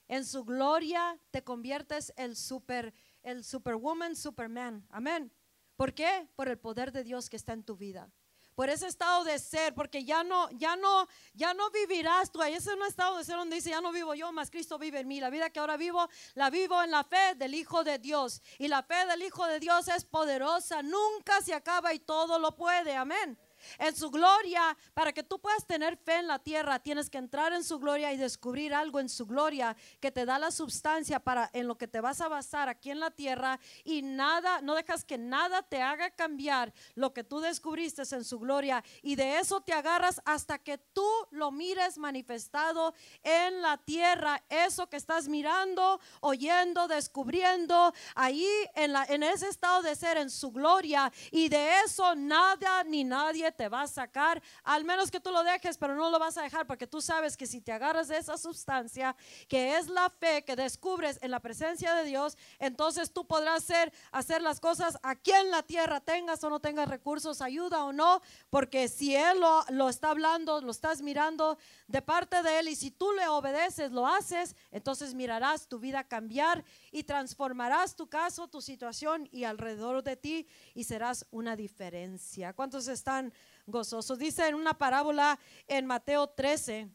S1: En su gloria te conviertes el super, el superwoman, superman. Amén. ¿Por qué? Por el poder de Dios que está en tu vida. Por ese estado de ser, porque ya no, ya no, ya no vivirás tú. Ese es un estado de ser donde dice, ya no vivo yo, más Cristo vive en mí. La vida que ahora vivo, la vivo en la fe del Hijo de Dios. Y la fe del Hijo de Dios es poderosa, nunca se acaba y todo lo puede. Amén en su gloria, para que tú puedas tener fe en la tierra, tienes que entrar en su gloria y descubrir algo en su gloria que te da la sustancia para en lo que te vas a basar aquí en la tierra. Y nada, no dejas que nada te haga cambiar lo que tú descubriste en su gloria. Y de eso te agarras hasta que tú lo mires manifestado en la tierra, eso que estás mirando, oyendo, descubriendo ahí en la en ese estado de ser en su gloria. Y de eso nada ni nadie te va a sacar, al menos que tú lo dejes, pero no lo vas a dejar porque tú sabes que si te agarras de esa sustancia, que es la fe que descubres en la presencia de Dios, entonces tú podrás hacer, hacer las cosas aquí en la tierra, tengas o no tengas recursos, ayuda o no, porque si Él lo, lo está hablando, lo estás mirando de parte de Él y si tú le obedeces, lo haces, entonces mirarás tu vida cambiar y transformarás tu caso, tu situación y alrededor de ti y serás una diferencia. ¿Cuántos están gozosos? Dice en una parábola en Mateo 13.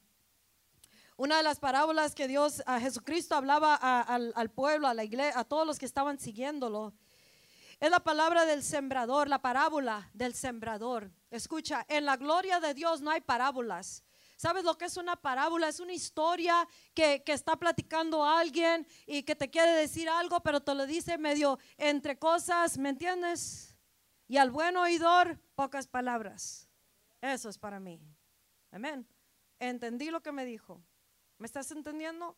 S1: Una de las parábolas que Dios, a Jesucristo hablaba al pueblo, a la iglesia, a todos los que estaban siguiéndolo. Es la palabra del sembrador, la parábola del sembrador. Escucha, en la gloria de Dios no hay parábolas. ¿Sabes lo que es una parábola? Es una historia que, que está platicando alguien y que te quiere decir algo, pero te lo dice medio entre cosas, ¿me entiendes? Y al buen oidor, pocas palabras. Eso es para mí. Amén. Entendí lo que me dijo. ¿Me estás entendiendo?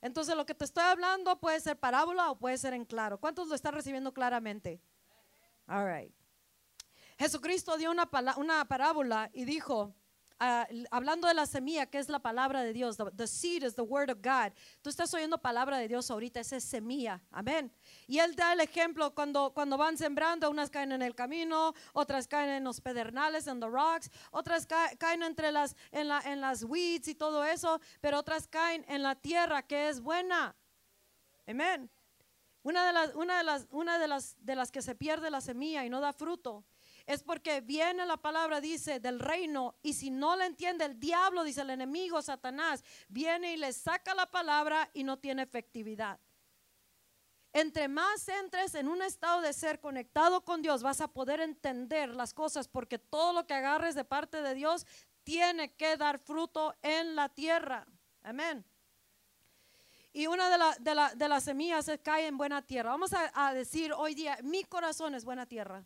S1: Entonces lo que te estoy hablando puede ser parábola o puede ser en claro. ¿Cuántos lo están recibiendo claramente? All right. Jesucristo dio una, una parábola y dijo, Ah, hablando de la semilla, que es la palabra de Dios, the, seed is the word of God. Tú estás oyendo palabra de Dios ahorita, esa es semilla, amén. Y él da el ejemplo cuando, cuando van sembrando, unas caen en el camino, otras caen en los pedernales, en the rocks, otras caen entre las, en, en las weeds y todo eso, pero otras caen en la tierra que es buena, amén. Una de las, una de las, una de las, de las que se pierde la semilla y no da fruto es porque viene la palabra, dice, del reino, y si no le entiende el diablo, dice el enemigo, Satanás, viene y le saca la palabra y no tiene efectividad. Entre más entres en un estado de ser conectado con Dios, vas a poder entender las cosas, porque todo lo que agarres de parte de Dios tiene que dar fruto en la tierra. Amén. Y una de, las semillas cae en buena tierra. Vamos a decir hoy día, mi corazón es buena tierra.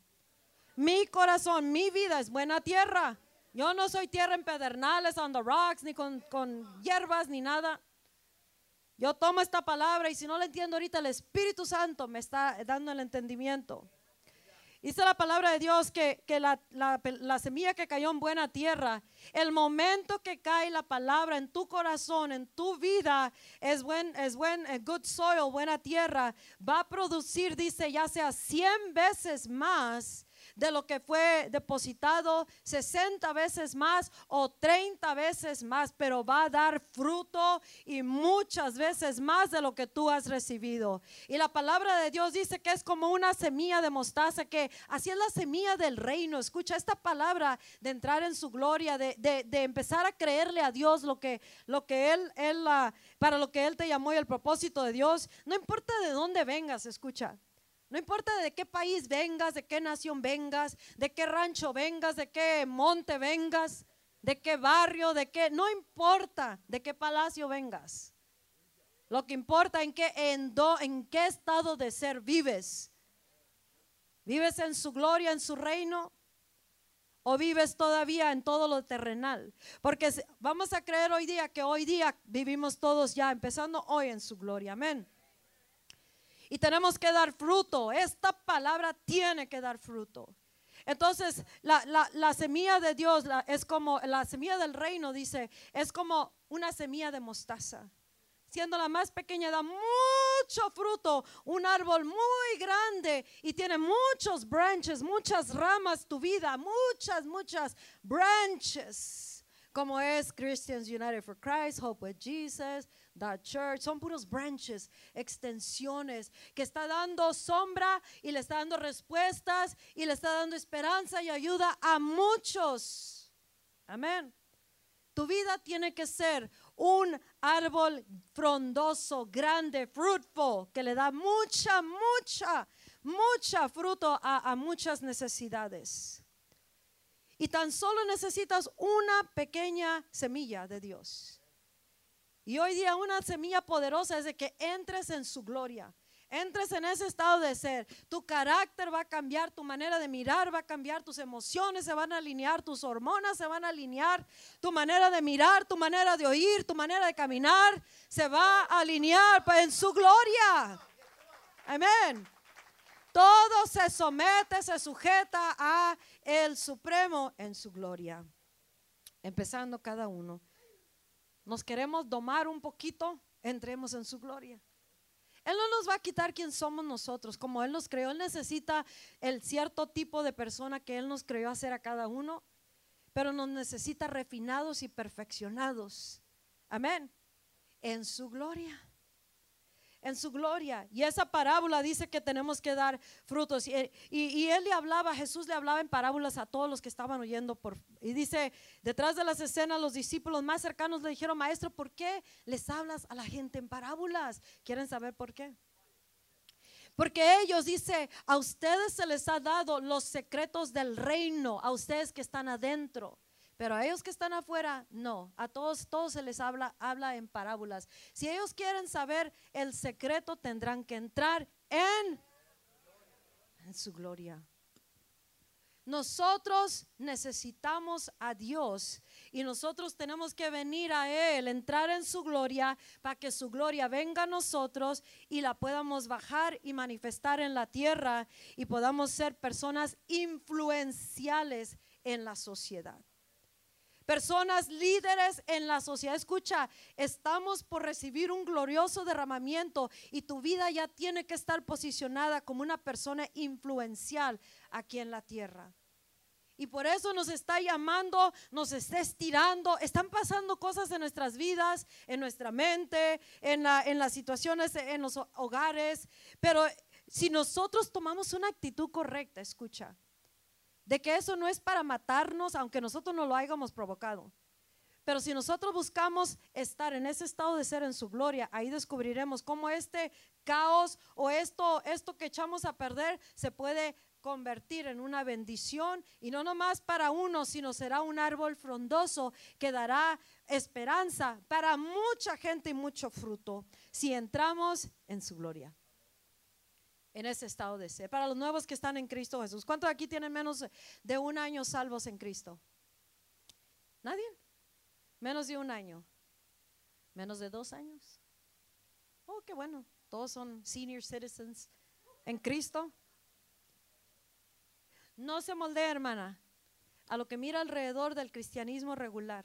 S1: Mi corazón, mi vida es buena tierra. Yo no soy tierra en pedernales, on the rocks, ni con, hierbas, ni nada. Yo tomo esta palabra y si no la entiendo ahorita, el Espíritu Santo me está dando el entendimiento. Dice la palabra de Dios que, la, semilla que cayó en buena tierra, el momento que cae la palabra en tu corazón, en tu vida, es buen, es buen, eh, good soil, buena tierra, va a producir, dice, ya sea 100 veces más de lo que fue depositado 60 veces más o 30 veces más, pero va a dar fruto y muchas veces más de lo que tú has recibido. Y la palabra de Dios dice que es como una semilla de mostaza, que así es la semilla del reino. Escucha esta palabra de entrar en su gloria, de, de, empezar a creerle a Dios lo que, lo que Él, él para lo que Él te llamó y el propósito de Dios. No importa de dónde vengas, escucha. No importa de qué país vengas, de qué nación vengas, de qué rancho vengas, de qué monte vengas, de qué barrio, de qué, no importa de qué palacio vengas. Lo que importa en qué, en, en qué estado de ser vives. ¿Vives en su gloria, en su reino? ¿O vives todavía en todo lo terrenal? Porque vamos a creer hoy día que hoy día vivimos todos ya, empezando hoy en su gloria. Amén y tenemos que dar fruto. Esta palabra tiene que dar fruto. Entonces, la, semilla de Dios es como, la semilla del reino, dice, es como una semilla de mostaza. Siendo la más pequeña, da mucho fruto, un árbol muy grande y tiene muchos branches, muchas ramas, tu vida, muchas, muchas branches, como es Christians United for Christ, Hope with Jesus, The Church, son puros branches, extensiones, que está dando sombra y le está dando respuestas y le está dando esperanza y ayuda a muchos. Amén. Tu vida tiene que ser un árbol frondoso, grande, fruitful, que le da mucha, mucha, mucha fruto a, a muchas necesidades. Y tan solo necesitas una pequeña semilla de Dios. Y hoy día una semilla poderosa es de que entres en su gloria. Entres en ese estado de ser. Tu carácter va a cambiar, tu manera de mirar va a cambiar, tus emociones se van a alinear, tus hormonas se van a alinear, tu manera de mirar, tu manera de oír, tu manera de caminar se va a alinear en su gloria. Amén. Todo se somete, se sujeta a el Supremo en su gloria. Empezando cada uno nos queremos domar un poquito, entremos en su gloria. Él no nos va a quitar quién somos nosotros, como Él nos creó. Él necesita el cierto tipo de persona que Él nos creó hacer a cada uno, pero nos necesita refinados y perfeccionados. Amén. En su gloria en su gloria. Y esa parábola dice que tenemos que dar frutos. Y, él le hablaba, Jesús le hablaba en parábolas a todos los que estaban oyendo. Por, y dice, detrás de las escenas, los discípulos más cercanos le dijeron, maestro, ¿por qué les hablas a la gente en parábolas? ¿Quieren saber por qué? Porque ellos, dice, a ustedes se les ha dado los secretos del reino, a ustedes que están adentro. Pero a ellos que están afuera, no. A todos, todos se les habla, habla en parábolas. Si ellos quieren saber el secreto, tendrán que entrar en, en su gloria. Nosotros necesitamos a Dios y nosotros tenemos que venir a Él, entrar en su gloria para que su gloria venga a nosotros y la podamos bajar y manifestar en la tierra y podamos ser personas influenciales en la sociedad. Personas líderes en la sociedad. Escucha, estamos por recibir un glorioso derramamiento y tu vida ya tiene que estar posicionada como una persona influencial aquí en la tierra. Y por eso nos está llamando, nos está estirando. Están pasando cosas en nuestras vidas, en nuestra mente, en, en las situaciones, en los hogares. Pero si nosotros tomamos una actitud correcta, escucha, de que eso no es para matarnos, aunque nosotros no lo hayamos provocado. Pero si nosotros buscamos estar en ese estado de ser en su gloria, ahí descubriremos cómo este caos o esto, esto que echamos a perder se puede convertir en una bendición y no nomás para uno, sino será un árbol frondoso que dará esperanza para mucha gente y mucho fruto si entramos en su gloria. En ese estado de ser. Para los nuevos que están en Cristo Jesús. ¿Cuántos aquí tienen menos de un año salvos en Cristo? ¿Nadie? Menos de un año. Menos de dos años. Oh, qué bueno. Todos son senior citizens en Cristo. No se moldea, hermana, a lo que mira alrededor del cristianismo regular.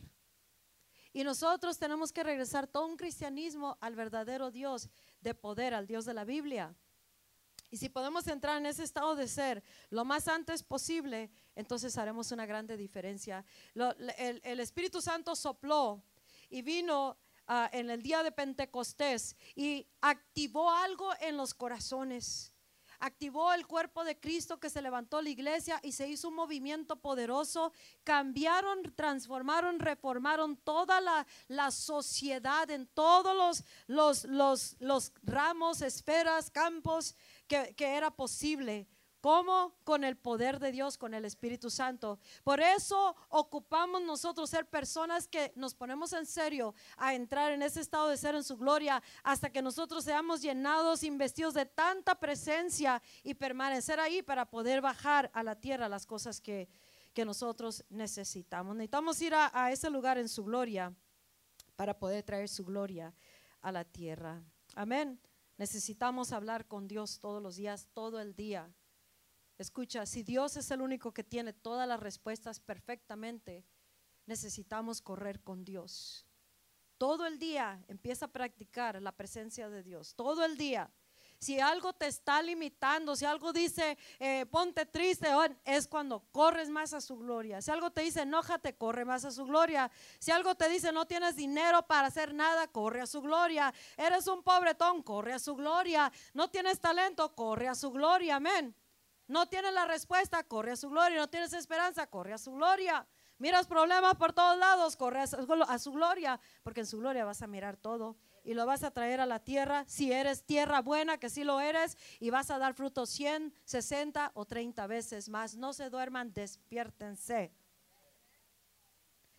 S1: Y nosotros tenemos que regresar todo un cristianismo al verdadero Dios de poder, al Dios de la Biblia. Y si podemos entrar en ese estado de ser lo más antes posible, entonces haremos una grande diferencia. el, Espíritu Santo sopló y vino ah, en el día de Pentecostés y activó algo en los corazones activó el cuerpo de Cristo que se levantó la iglesia y se hizo un movimiento poderoso. Cambiaron, transformaron, reformaron toda la, sociedad en todos los, los, los, los ramos, esferas, campos que, que era posible. ¿Cómo? Con el poder de Dios, con el Espíritu Santo. Por eso ocupamos nosotros ser personas que nos ponemos en serio a entrar en ese estado de ser en su gloria hasta que nosotros seamos llenados, investidos de tanta presencia y permanecer ahí para poder bajar a la tierra las cosas que, nosotros necesitamos. Necesitamos ir a ese lugar en su gloria para poder traer su gloria a la tierra. Amén. Necesitamos hablar con Dios todos los días, todo el día. Escucha, si Dios es el único que tiene todas las respuestas perfectamente, necesitamos correr con Dios. Todo el día empieza a practicar la presencia de Dios. Todo el día. Si algo te está limitando, si algo dice eh, ponte triste, es cuando corres más a su gloria. Si algo te dice enójate, corre más a su gloria. Si algo te dice no tienes dinero para hacer nada, corre a su gloria. Eres un pobretón, corre a su gloria. No tienes talento, corre a su gloria. Amén. No tienes la respuesta, corre a su gloria. No tienes esperanza, corre a su gloria. Miras problemas por todos lados, corre a su, gloria, porque en su gloria vas a mirar todo y lo vas a traer a la tierra. Si eres tierra buena, que sí lo eres, y vas a dar frutos 100, 60 o 30 veces más. No se duerman, despiértense.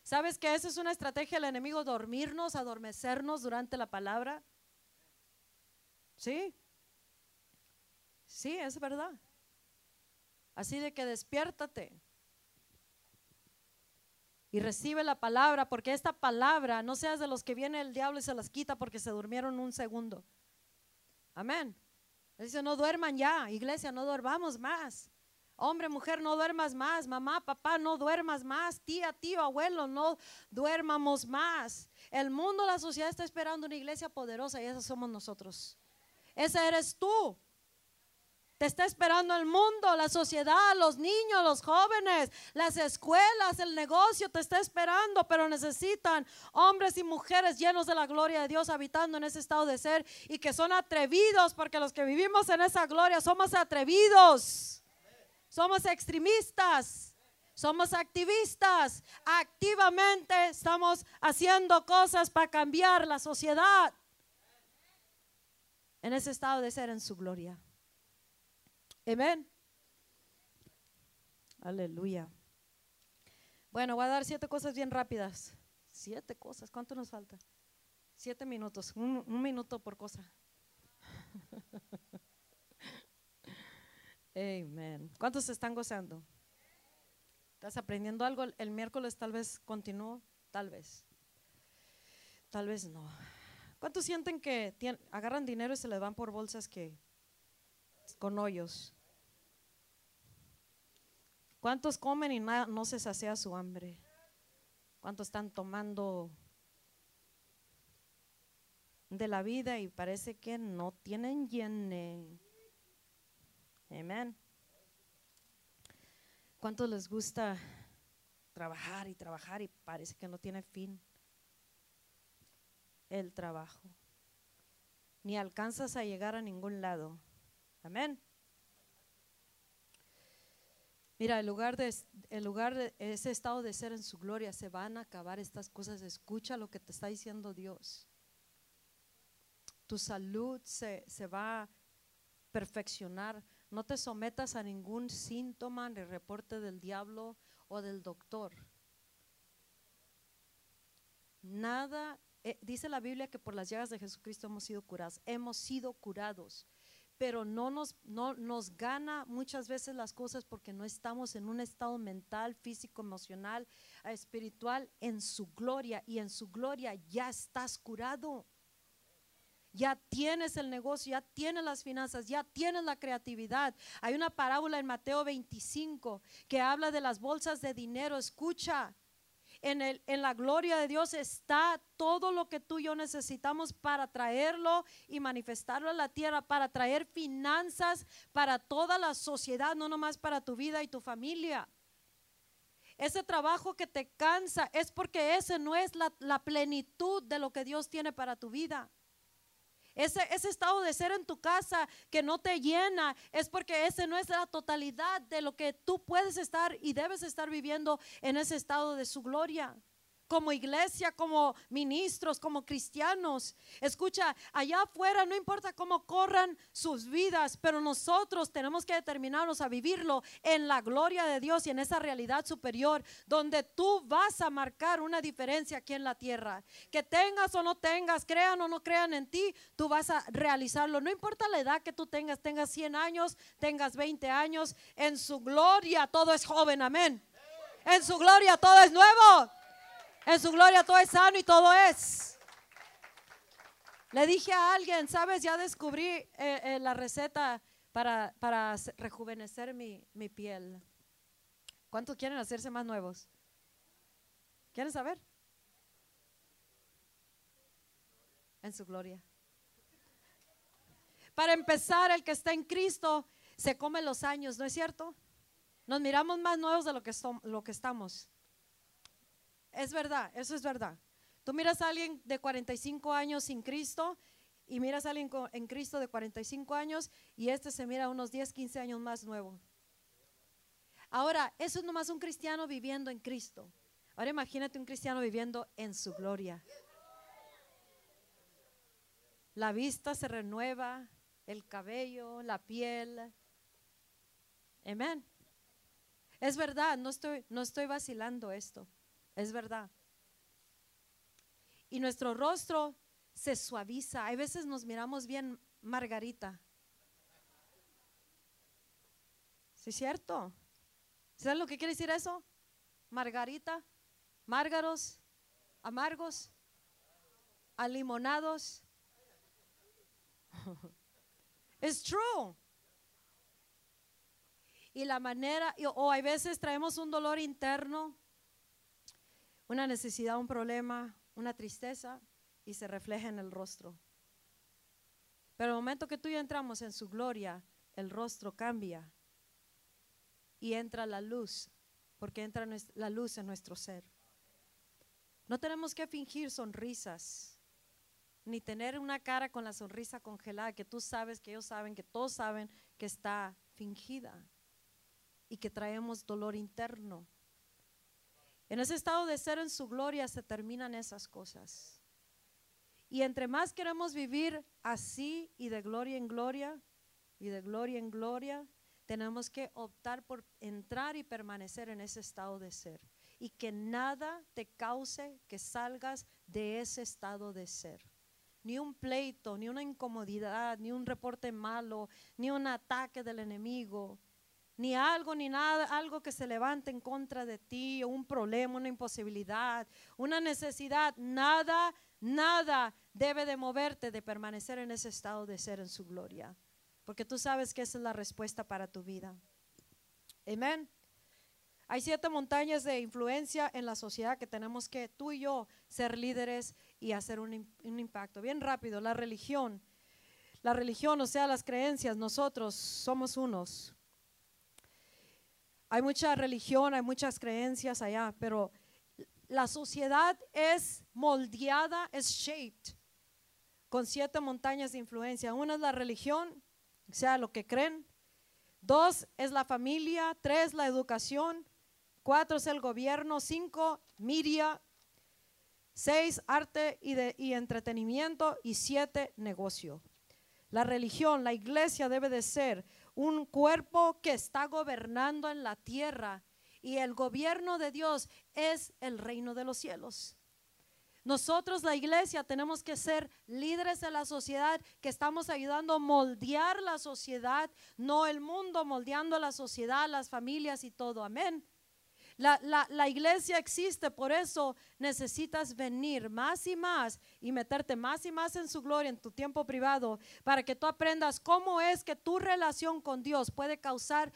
S1: ¿Sabes que esa es una estrategia del enemigo, dormirnos, adormecernos durante la palabra? Sí, sí, es verdad. Así de que despiértate y recibe la palabra, porque esta palabra no seas de los que viene el diablo y se las quita porque se durmieron un segundo. Amén. Dice, no duerman ya, iglesia, no duermamos más. Hombre, mujer, no duermas más. Mamá, papá, no duermas más. Tía, tío, abuelo, no duermamos más. El mundo, la sociedad está esperando una iglesia poderosa y esa somos nosotros. Esa eres tú. Te está esperando el mundo, la sociedad, los niños, los jóvenes, las escuelas, el negocio te está esperando, pero necesitan hombres y mujeres llenos de la gloria de Dios habitando en ese estado de ser y que son atrevidos, porque los que vivimos en esa gloria somos atrevidos, somos extremistas. Somos activistas. Activamente estamos haciendo cosas para cambiar la sociedad en ese estado de ser en su gloria. Amén. Aleluya. Bueno, voy a dar siete cosas bien rápidas. Siete cosas. ¿Cuánto nos falta? Siete minutos. Un, minuto por cosa. Amén. ¿Cuántos están gozando? ¿Estás aprendiendo algo? El miércoles tal vez continúo, tal vez. Tal vez no. ¿Cuántos sienten que agarran dinero y se les van por bolsas que con hoyos? ¿Cuántos comen y no se sacia su hambre? ¿Cuántos están tomando de la vida y parece que no tienen llene? Amén. ¿Cuántos les gusta trabajar y trabajar y parece que no tiene fin? El trabajo. Ni alcanzas a llegar a ningún lado. Amén. Mira, el lugar, de, el lugar ese estado de ser en su gloria, se van a acabar estas cosas. Escucha lo que te está diciendo Dios. Tu salud se, se va a perfeccionar. No te sometas a ningún síntoma ni reporte del diablo o del doctor. Nada, eh, dice la Biblia que por las llagas de Jesucristo hemos sido curados. Hemos sido curados pero no nos, no, nos gana muchas veces las cosas porque no estamos en un estado mental, físico, emocional, espiritual en su gloria y en su gloria ya estás curado. Ya tienes el negocio, ya tienes las finanzas, ya tienes la creatividad. Hay una parábola en Mateo 25 que habla de las bolsas de dinero. Escucha, en, el, en la gloria de Dios está todo lo que tú y yo necesitamos para traerlo y manifestarlo en la tierra, para traer finanzas para toda la sociedad, no nomás para tu vida y tu familia. Ese trabajo que te cansa es porque ese no es la, la plenitud de lo que Dios tiene para tu vida. Ese, ese, estado de ser en tu casa que no te llena es porque ese no es la totalidad de lo que tú puedes estar y debes estar viviendo en ese estado de su gloria como iglesia, como ministros, como cristianos. Escucha, allá afuera no importa cómo corran sus vidas, pero nosotros tenemos que determinarnos a vivirlo en la gloria de Dios y en esa realidad superior, donde tú vas a marcar una diferencia aquí en la tierra. Que tengas o no tengas, crean o no crean en ti, tú vas a realizarlo. No importa la edad que tú tengas, tengas 100 años, tengas 20 años, en su gloria todo es joven, amén. En su gloria todo es nuevo. En su gloria todo es sano y todo es. Le dije a alguien, sabes, ya descubrí eh, eh, la receta para, para rejuvenecer mi, mi, piel. ¿Cuántos quieren hacerse más nuevos? ¿Quieren saber? En su gloria. Para empezar, el que está en Cristo se come los años, ¿no es cierto? Nos miramos más nuevos de lo que, lo que estamos. Es verdad, eso es verdad. Tú miras a alguien de 45 años sin Cristo y miras a alguien en Cristo de 45 años y este se mira unos 10, 15 años más nuevo. Ahora, eso es nomás un cristiano viviendo en Cristo. Ahora imagínate un cristiano viviendo en su gloria. La vista se renueva, el cabello, la piel. Amén. Es verdad, no estoy, no estoy vacilando esto es verdad. Y nuestro rostro se suaviza. Hay veces nos miramos bien margarita. ¿Sí es cierto? ¿Sabes lo que quiere decir eso? Margarita, márgaros, amargos, alimonados. Es true. Y la manera, o hay veces traemos un dolor interno una necesidad, un problema, una tristeza y se refleja en el rostro. Pero el momento que tú y entramos en su gloria, el rostro cambia y entra la luz, porque entra la luz en nuestro ser. No tenemos que fingir sonrisas, ni tener una cara con la sonrisa congelada que tú sabes, que ellos saben, que todos saben que está fingida y que traemos dolor interno. En ese estado de ser en su gloria se terminan esas cosas. Y entre más queremos vivir así y de gloria en gloria y de gloria en gloria, tenemos que optar por entrar y permanecer en ese estado de ser. Y que nada te cause que salgas de ese estado de ser. Ni un pleito, ni una incomodidad, ni un reporte malo, ni un ataque del enemigo, ni algo, ni nada, algo que se levante en contra de ti, un problema, una imposibilidad, una necesidad, nada, nada debe de moverte de permanecer en ese estado de ser en su gloria, porque tú sabes que esa es la respuesta para tu vida. Amén. Hay siete montañas de influencia en la sociedad que tenemos que tú y yo ser líderes y hacer un impacto. Bien rápido, la religión. La religión, o sea, las creencias, nosotros somos unos. Hay mucha religión, hay muchas creencias allá, pero la sociedad es moldeada, es shaped con siete montañas de influencia. Una es la religión, sea, lo que creen. Dos es la familia. Tres, la educación. Cuatro es el gobierno. Cinco, media. Seis, arte y, y entretenimiento. Y siete, negocio. La religión, la iglesia debe de ser un cuerpo que está gobernando en la tierra y el gobierno de Dios es el reino de los cielos. Nosotros, la iglesia, tenemos que ser líderes de la sociedad que estamos ayudando a moldear la sociedad, no el mundo, moldeando la sociedad, las familias y todo. Amén. La, la, iglesia existe, por eso necesitas venir más y más y meterte más y más en su gloria en tu tiempo privado para que tú aprendas cómo es que tu relación con Dios puede causar,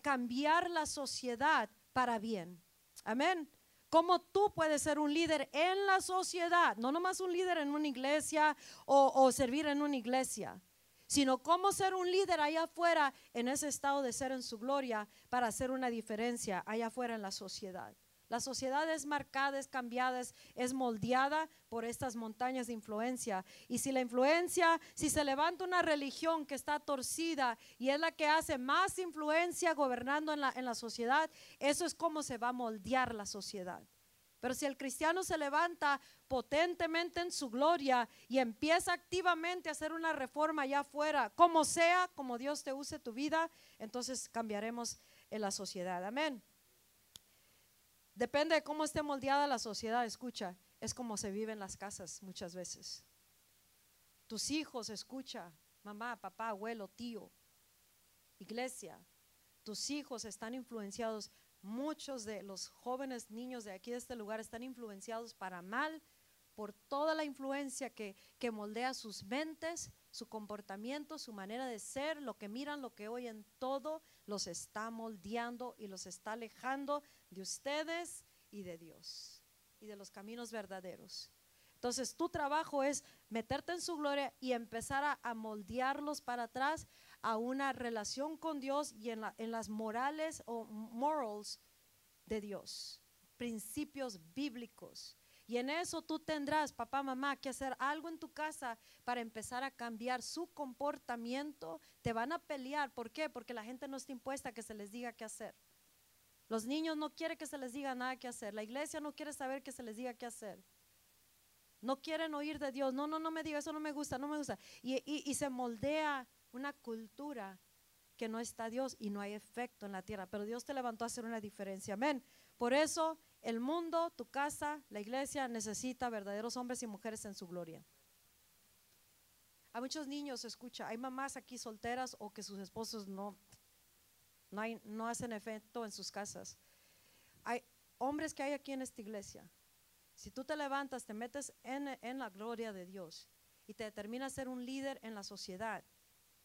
S1: cambiar la sociedad para bien. Amén. Cómo tú puedes ser un líder en la sociedad, no nomás un líder en una iglesia o, o servir en una iglesia sino cómo ser un líder allá afuera en ese estado de ser en su gloria para hacer una diferencia allá afuera en la sociedad. La sociedad es marcada, es cambiada, es, moldeada por estas montañas de influencia. Y si la influencia, si se levanta una religión que está torcida y es la que hace más influencia gobernando en la, en la sociedad, eso es como se va a moldear la sociedad. Pero si el cristiano se levanta potentemente en su gloria y empieza activamente a hacer una reforma allá afuera, como sea, como Dios te use tu vida, entonces cambiaremos en la sociedad. Amén. Depende de cómo esté moldeada la sociedad, escucha, es como se vive en las casas muchas veces. Tus hijos, escucha, mamá, papá, abuelo, tío, iglesia, tus hijos están influenciados muchos de los jóvenes niños de aquí de este lugar están influenciados para mal por toda la influencia que, que moldea sus mentes, su comportamiento, su manera de ser, lo que miran, lo que oyen, todo los está moldeando y los está alejando de ustedes y de Dios y de los caminos verdaderos. Entonces tu trabajo es meterte en su gloria y empezar a moldearlos para atrás a una relación con Dios y en, las morales o morals de Dios, principios bíblicos. Y en eso tú tendrás, papá, mamá, que hacer algo en tu casa para empezar a cambiar su comportamiento. Te van a pelear. ¿Por qué? Porque la gente no está impuesta a que se les diga qué hacer. Los niños no quieren que se les diga nada que hacer. La iglesia no quiere saber que se les diga qué hacer. No quieren oír de Dios. No, no, no me diga, eso no me gusta, no me gusta. Y, y se moldea una cultura que no está Dios y no hay efecto en la tierra, pero Dios te levantó a hacer una diferencia. Amén. Por eso el mundo, tu casa, la iglesia necesita verdaderos hombres y mujeres en su gloria. Hay muchos niños, escucha, hay mamás aquí solteras o que sus esposos no, no, hacen efecto en sus casas. Hay hombres que hay aquí en esta iglesia. Si tú te levantas, te metes en, en la gloria de Dios y te determinas ser un líder en la sociedad,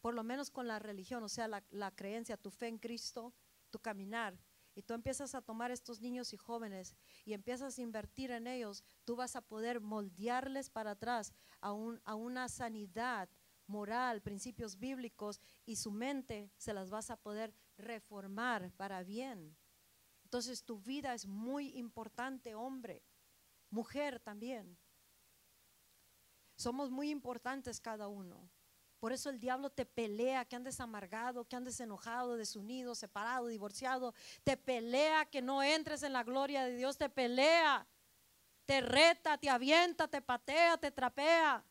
S1: por lo menos con la religión, o sea, la, creencia, tu fe en Cristo, tu caminar, y tú empiezas a tomar estos niños y jóvenes y empiezas a invertir en ellos, tú vas a poder moldearles para atrás a, a, una sanidad moral, principios bíblicos y su mente se las vas a poder reformar para bien. Entonces tu vida es muy importante, hombre, mujer también. Somos muy importantes cada uno. Por eso el diablo te pelea que andes amargado, que andes enojado, desunido, separado, divorciado. Te pelea que no entres en la gloria de Dios. Te pelea, te reta, te avienta, te patea, te trapea.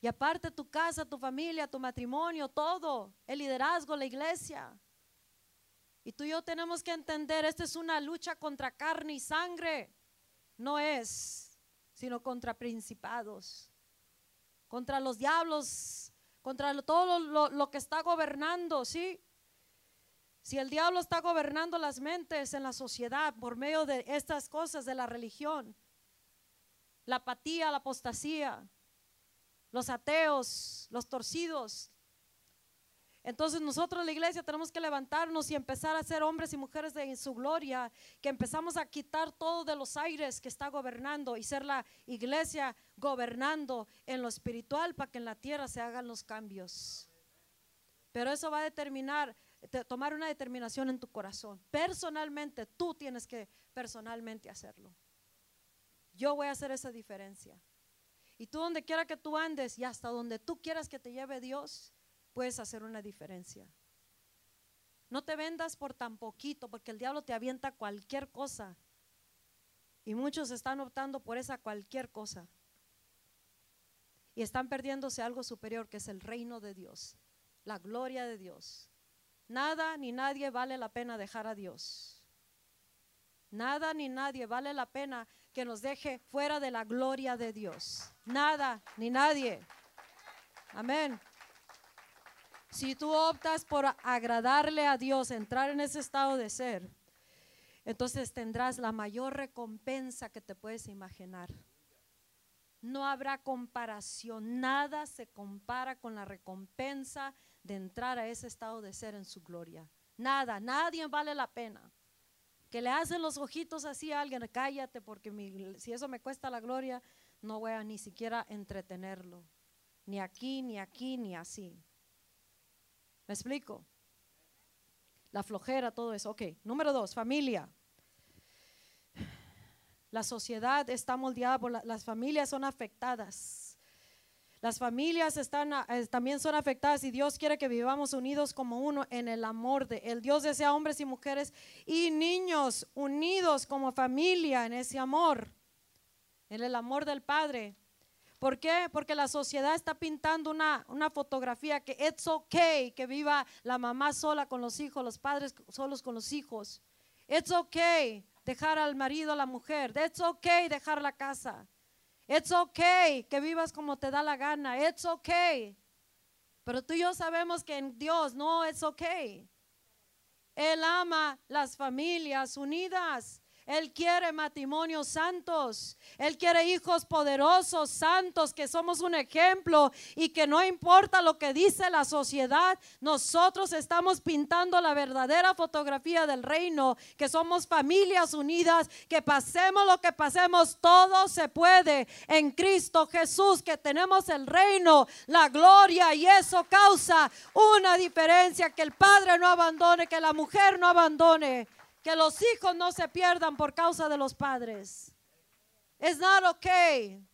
S1: Y aparte tu casa, tu familia, tu matrimonio, todo, el liderazgo, la iglesia. Y tú y yo tenemos que entender, esta es una lucha contra carne y sangre. No es, sino contra principados contra los diablos, contra todo lo, que está gobernando, ¿sí? Si el diablo está gobernando las mentes en la sociedad por medio de estas cosas de la religión, la apatía, la apostasía, los ateos, los torcidos. Entonces nosotros la iglesia tenemos que levantarnos y empezar a ser hombres y mujeres de su gloria, que empezamos a quitar todo de los aires que está gobernando y ser la iglesia gobernando en lo espiritual para que en la tierra se hagan los cambios. Pero eso va a determinar tomar una determinación en tu corazón. Personalmente, tú tienes que personalmente hacerlo. Yo voy a hacer esa diferencia. Y tú donde quiera que tú andes y hasta donde tú quieras que te lleve Dios, puedes hacer una diferencia. No te vendas por tan poquito, porque el diablo te avienta cualquier cosa. Y muchos están optando por esa cualquier cosa. Y están perdiéndose algo superior, que es el reino de Dios, la gloria de Dios. Nada ni nadie vale la pena dejar a Dios. Nada ni nadie vale la pena que nos deje fuera de la gloria de Dios. Nada ni nadie. Amén. Si tú optas por agradarle a Dios, entrar en ese estado de ser, entonces tendrás la mayor recompensa que te puedes imaginar. No habrá comparación, nada se compara con la recompensa de entrar a ese estado de ser en su gloria. Nada, nadie vale la pena. Que le hacen los ojitos así a alguien, cállate porque si eso me cuesta la gloria, no voy a ni siquiera entretenerlo. Ni aquí, ni aquí, ni así. ¿Me explico? La flojera, todo eso. Ok, número dos, familia. La sociedad está moldeada por las familias son afectadas las familias están, eh, también son afectadas y Dios quiere que vivamos unidos como uno en el amor de Él. Dios desea hombres y mujeres y niños unidos como familia en ese amor, en el amor del Padre. ¿Por qué? Porque la sociedad está pintando una, una fotografía que it's okay que viva la mamá sola con los hijos, los padres solos con los hijos. It's okay dejar al marido, a la mujer. It's okay dejar la casa. It's okay que vivas como te da la gana. It's okay. Pero tú y yo sabemos que en Dios no es okay. Él ama las familias unidas. Él quiere matrimonios santos. Él quiere hijos poderosos, santos, que somos un ejemplo y que no importa lo que dice la sociedad, nosotros estamos pintando la verdadera fotografía del reino, que somos familias unidas, que pasemos lo que pasemos, todo se puede en Cristo Jesús, que tenemos el reino, la gloria y eso causa una diferencia, que el Padre no abandone, que la mujer no abandone que los hijos no se pierdan por causa de los padres. Es not okay.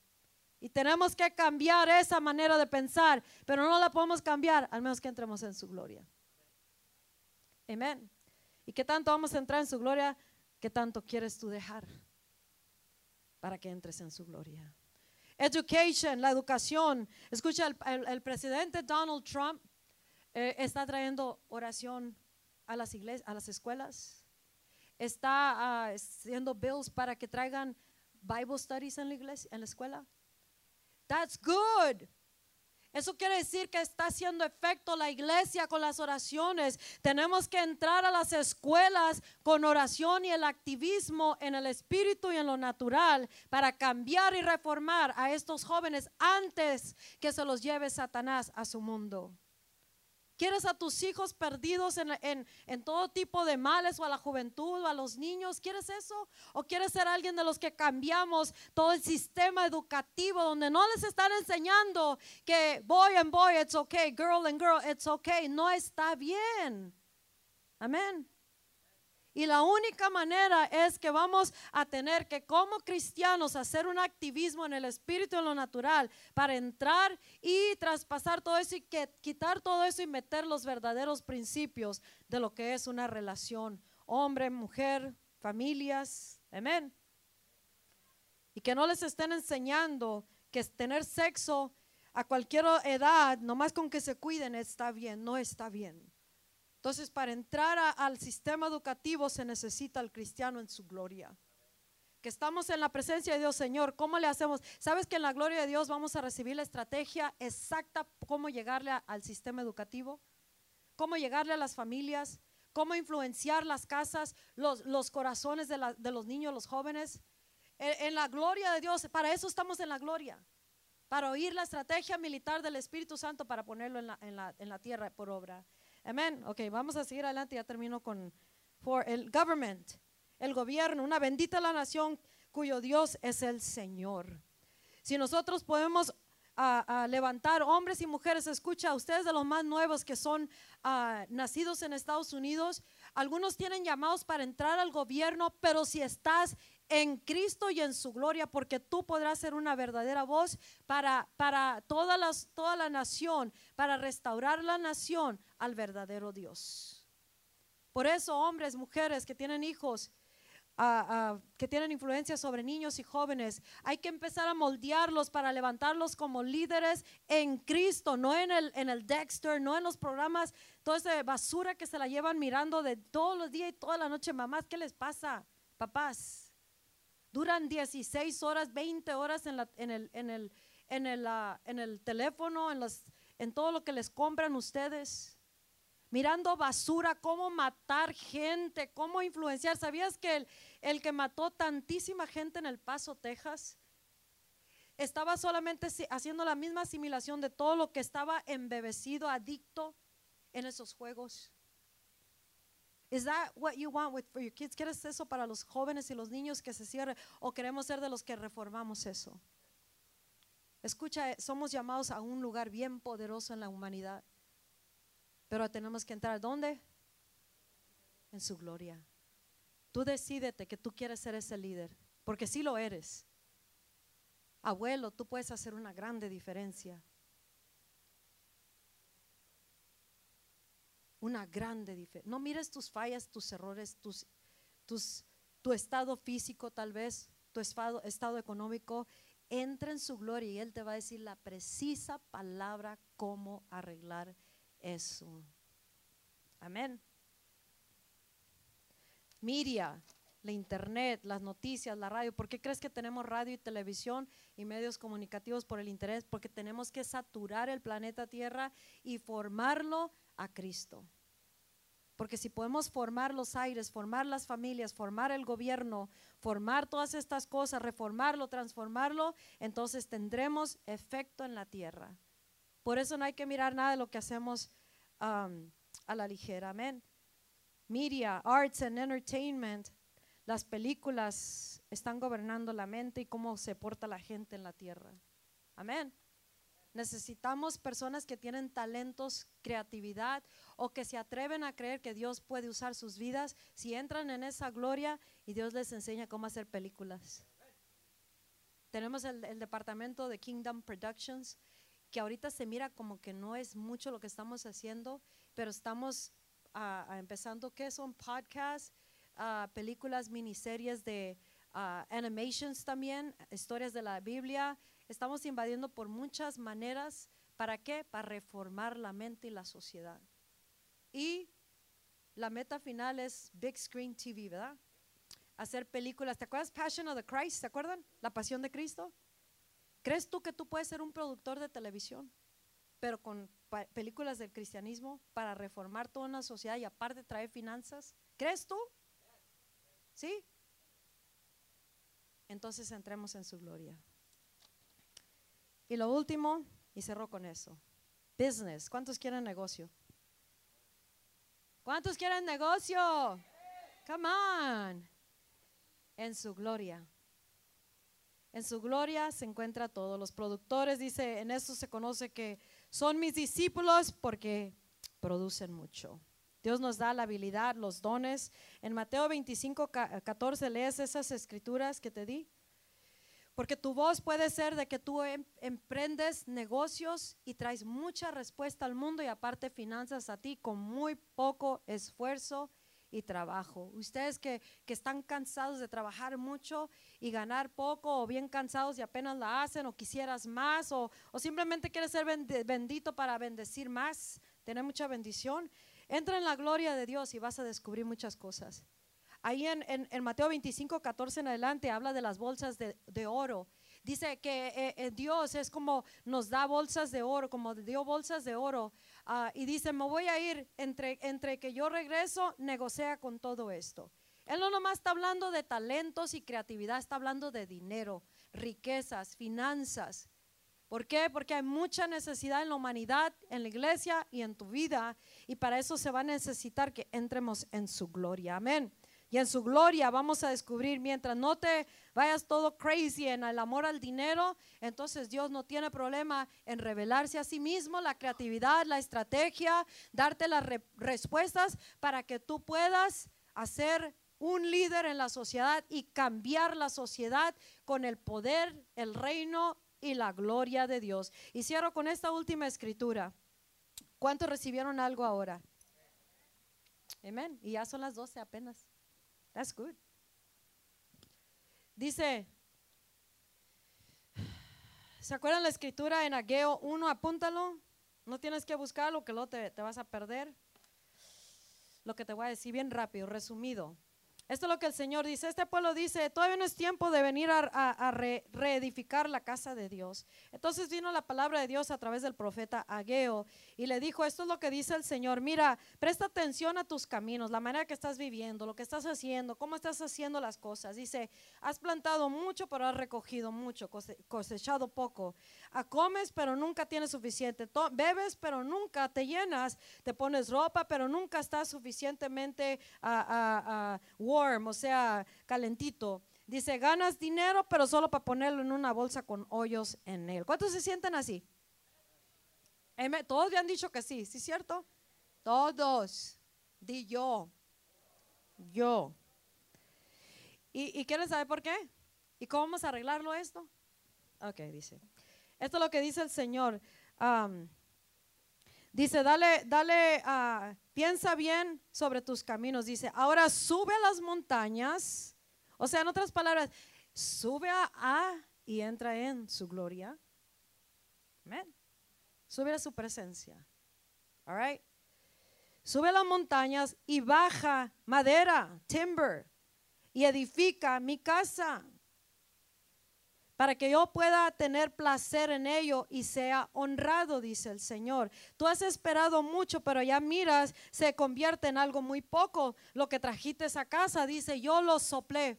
S1: Y tenemos que cambiar esa manera de pensar, pero no la podemos cambiar al menos que entremos en su gloria. Amén. ¿Y qué tanto vamos a entrar en su gloria? ¿Qué tanto quieres tú dejar para que entres en su gloria? Education, la educación. Escucha, el, presidente Donald Trump eh, está trayendo oración a las iglesias, a las escuelas está ah, haciendo bills para que traigan Bible studies en la iglesia, en la escuela. That's good. Eso quiere decir que está haciendo efecto la iglesia con las oraciones. Tenemos que entrar a las escuelas con oración y el activismo en el espíritu y en lo natural para cambiar y reformar a estos jóvenes antes que se los lleve Satanás a su mundo. ¿Quieres a tus hijos perdidos en, todo tipo de males o a la juventud o a los niños? ¿Quieres eso? ¿O quieres ser alguien de los que cambiamos todo el sistema educativo donde no les están enseñando que boy and boy, it's okay, girl and girl, it's okay? No está bien. Amén. Y la única manera es que vamos a tener que como cristianos hacer un activismo en el espíritu en lo natural para entrar y traspasar todo eso y quitar todo eso y meter los verdaderos principios de lo que es una relación hombre, mujer, familias. Amén. Y que no les estén enseñando que tener sexo a cualquier edad, nomás con que se cuiden, está bien, no está bien. Entonces, para entrar al sistema educativo se necesita el cristiano en su gloria. Que estamos en la presencia de Dios, Señor, ¿cómo le hacemos? ¿Sabes que en la gloria de Dios vamos a recibir la estrategia exacta cómo llegarle al sistema educativo? ¿Cómo llegarle a las familias? cómo influenciar las casas, los, corazones de, los niños, los jóvenes. En, la gloria de Dios, para eso estamos en la gloria. Para oír la estrategia militar del Espíritu Santo para ponerlo en la tierra por obra. Amén. Ok, vamos a seguir adelante. Ya termino con for el government, el gobierno. Una bendita la nación cuyo Dios es el Señor. Si nosotros podemos ah, ah, levantar hombres y mujeres, escucha, ustedes de los más nuevos que son ah, nacidos en Estados Unidos, algunos tienen llamados para entrar al gobierno, pero si estás en Cristo y en su gloria, porque tú podrás ser una verdadera voz para, para toda, las, toda la nación, para restaurar la nación al verdadero Dios. Por eso, hombres, mujeres que tienen hijos, ah, que tienen influencia sobre niños y jóvenes, hay que empezar a moldearlos para levantarlos como líderes en Cristo, no en el, en el Dexter, no en los programas, toda esa basura que se la llevan mirando de todos los días y toda la noche. Mamás, ¿qué les pasa? Papás. Duran 16 horas, 20 horas ah, en el teléfono, en, todo lo que les compran ustedes mirando basura, cómo matar gente, cómo influenciar. ¿Sabías que el, el que mató tantísima gente en El Paso, Texas, estaba solamente haciendo la misma asimilación de todo lo que estaba embebecido, adicto en esos juegos? Is that what you want with, for your kids? ¿Quieres eso para los jóvenes y los niños que se cierren? ¿O queremos ser de los que reformamos eso? Escucha, eh, somos llamados a un lugar bien poderoso en la humanidad. Pero tenemos que entrar ¿dónde? En su gloria. Tú decídete que tú quieres ser ese líder, porque si lo eres. Abuelo, tú puedes hacer una grande diferencia. Una grande diferencia. No mires tus fallas, tus errores, tus, tus, tu estado físico tal vez, tu estado, estado económico. Entra en su gloria y Él te va a decir la precisa palabra cómo arreglar eso. Amén. Media, la internet, las noticias, la radio. ¿Por qué crees que tenemos radio y televisión y medios comunicativos por el interés? Porque tenemos que saturar el planeta Tierra y formarlo a Cristo. Porque si podemos formar los aires, formar las familias, formar el gobierno, formar todas estas cosas, reformarlo, transformarlo, entonces tendremos efecto en la tierra. Por eso no hay que mirar nada de lo que hacemos um, a la ligera. Amén. Media, arts and entertainment, las películas están gobernando la mente y cómo se porta la gente en la tierra. Amén. Necesitamos personas que tienen talentos, creatividad o que se atreven a creer que Dios puede usar sus vidas si entran en esa gloria y Dios les enseña cómo hacer películas. Tenemos el, departamento de Kingdom Productions que ahorita se mira como que no es mucho lo que estamos haciendo, pero estamos ah, ah, empezando, ¿qué son? Podcasts, ah, películas, miniseries de ah, animations también, historias de la Biblia. Estamos invadiendo por muchas maneras. ¿Para qué? Para reformar la mente y la sociedad. Y la meta final es Big Screen TV, ¿verdad? Hacer películas. ¿Te acuerdas Passion of the Christ? ¿Se acuerdan? La pasión de Cristo. ¿Crees tú que tú puedes ser un productor de televisión, pero con películas del cristianismo para reformar toda una sociedad y aparte traer finanzas? ¿Crees tú? ¿Sí? Entonces entremos en su gloria. Y lo último, y cerró con eso, business. ¿Cuántos quieren negocio? ¿Cuántos quieren negocio? Come on. En su gloria. En su gloria se encuentra todo. Los productores, dice, en eso se conoce que son mis discípulos porque producen mucho. Dios nos da la habilidad, los dones. En Mateo 25, ca- 14 lees esas escrituras que te di. Porque tu voz puede ser de que tú em- emprendes negocios y traes mucha respuesta al mundo y aparte finanzas a ti con muy poco esfuerzo y trabajo. Ustedes que, que están cansados de trabajar mucho y ganar poco o bien cansados y apenas la hacen o quisieras más o, o simplemente quieres ser bendito para bendecir más, tener mucha bendición, entra en la gloria de Dios y vas a descubrir muchas cosas. Ahí en, en- Mateo 25, 14 en adelante habla de las bolsas de, de oro. Dice que eh, eh, Dios es como nos da bolsas de oro, como dio bolsas de oro. ah, y dice, me voy a ir entre, entre que yo regreso, negocia con todo esto. Él no nomás está hablando de talentos y creatividad, está hablando de dinero, riquezas, finanzas. ¿Por qué? Porque hay mucha necesidad en la humanidad, en la iglesia y en tu vida. Y para eso se va a necesitar que entremos en su gloria. Amén. Y en su gloria vamos a descubrir, mientras no te vayas todo crazy en el amor al dinero, entonces Dios no tiene problema en revelarse a sí mismo, la creatividad, la estrategia, darte las re- respuestas para que tú puedas hacer un líder en la sociedad y cambiar la sociedad con el poder, el reino y la gloria de Dios. Y cierro con esta última escritura. ¿Cuántos recibieron algo ahora? Amén. Y ya son las 12 apenas. That's good. Dice, ¿se acuerdan la escritura en Ageo 1? Apúntalo. No tienes que buscarlo, que luego te, te vas a perder. Lo que te voy a decir bien rápido, resumido. Esto es lo que el Señor dice. Este pueblo dice, todavía no es tiempo de venir a, a- a re- reedificar la casa de Dios. Entonces vino la palabra de Dios a través del profeta Ageo y le dijo, esto es lo que dice el Señor. Mira, presta atención a tus caminos, la manera que estás viviendo, lo que estás haciendo, cómo estás haciendo las cosas. Dice, has plantado mucho, pero has recogido mucho, cose- cosechado poco. Ah, comes, pero nunca tienes suficiente. Bebes, pero nunca te llenas. Te pones ropa, pero nunca estás suficientemente ah, ah, o sea, calentito. Dice, ganas dinero, pero solo para ponerlo en una bolsa con hoyos en él. ¿Cuántos se sienten así? Amén. Todos me han dicho que sí, ¿sí es cierto? Todos. Di yo. Yo. ¿Y, ¿Y quieren saber por qué? ¿Y cómo vamos a arreglarlo esto? Ok, dice. Esto es lo que dice el Señor. Dice, dale, dale, ah, piensa bien sobre tus caminos. Dice, ahora sube a las montañas. O sea, en otras palabras, sube a, y entra en su gloria. Amén. Sube a su presencia. All right. Sube a las montañas y baja madera, timber, y edifica mi casa para que yo pueda tener placer en ello y sea honrado, dice el Señor. Tú has esperado mucho, pero ya miras, se convierte en algo muy poco. Lo que trajiste a casa, dice, yo lo soplé.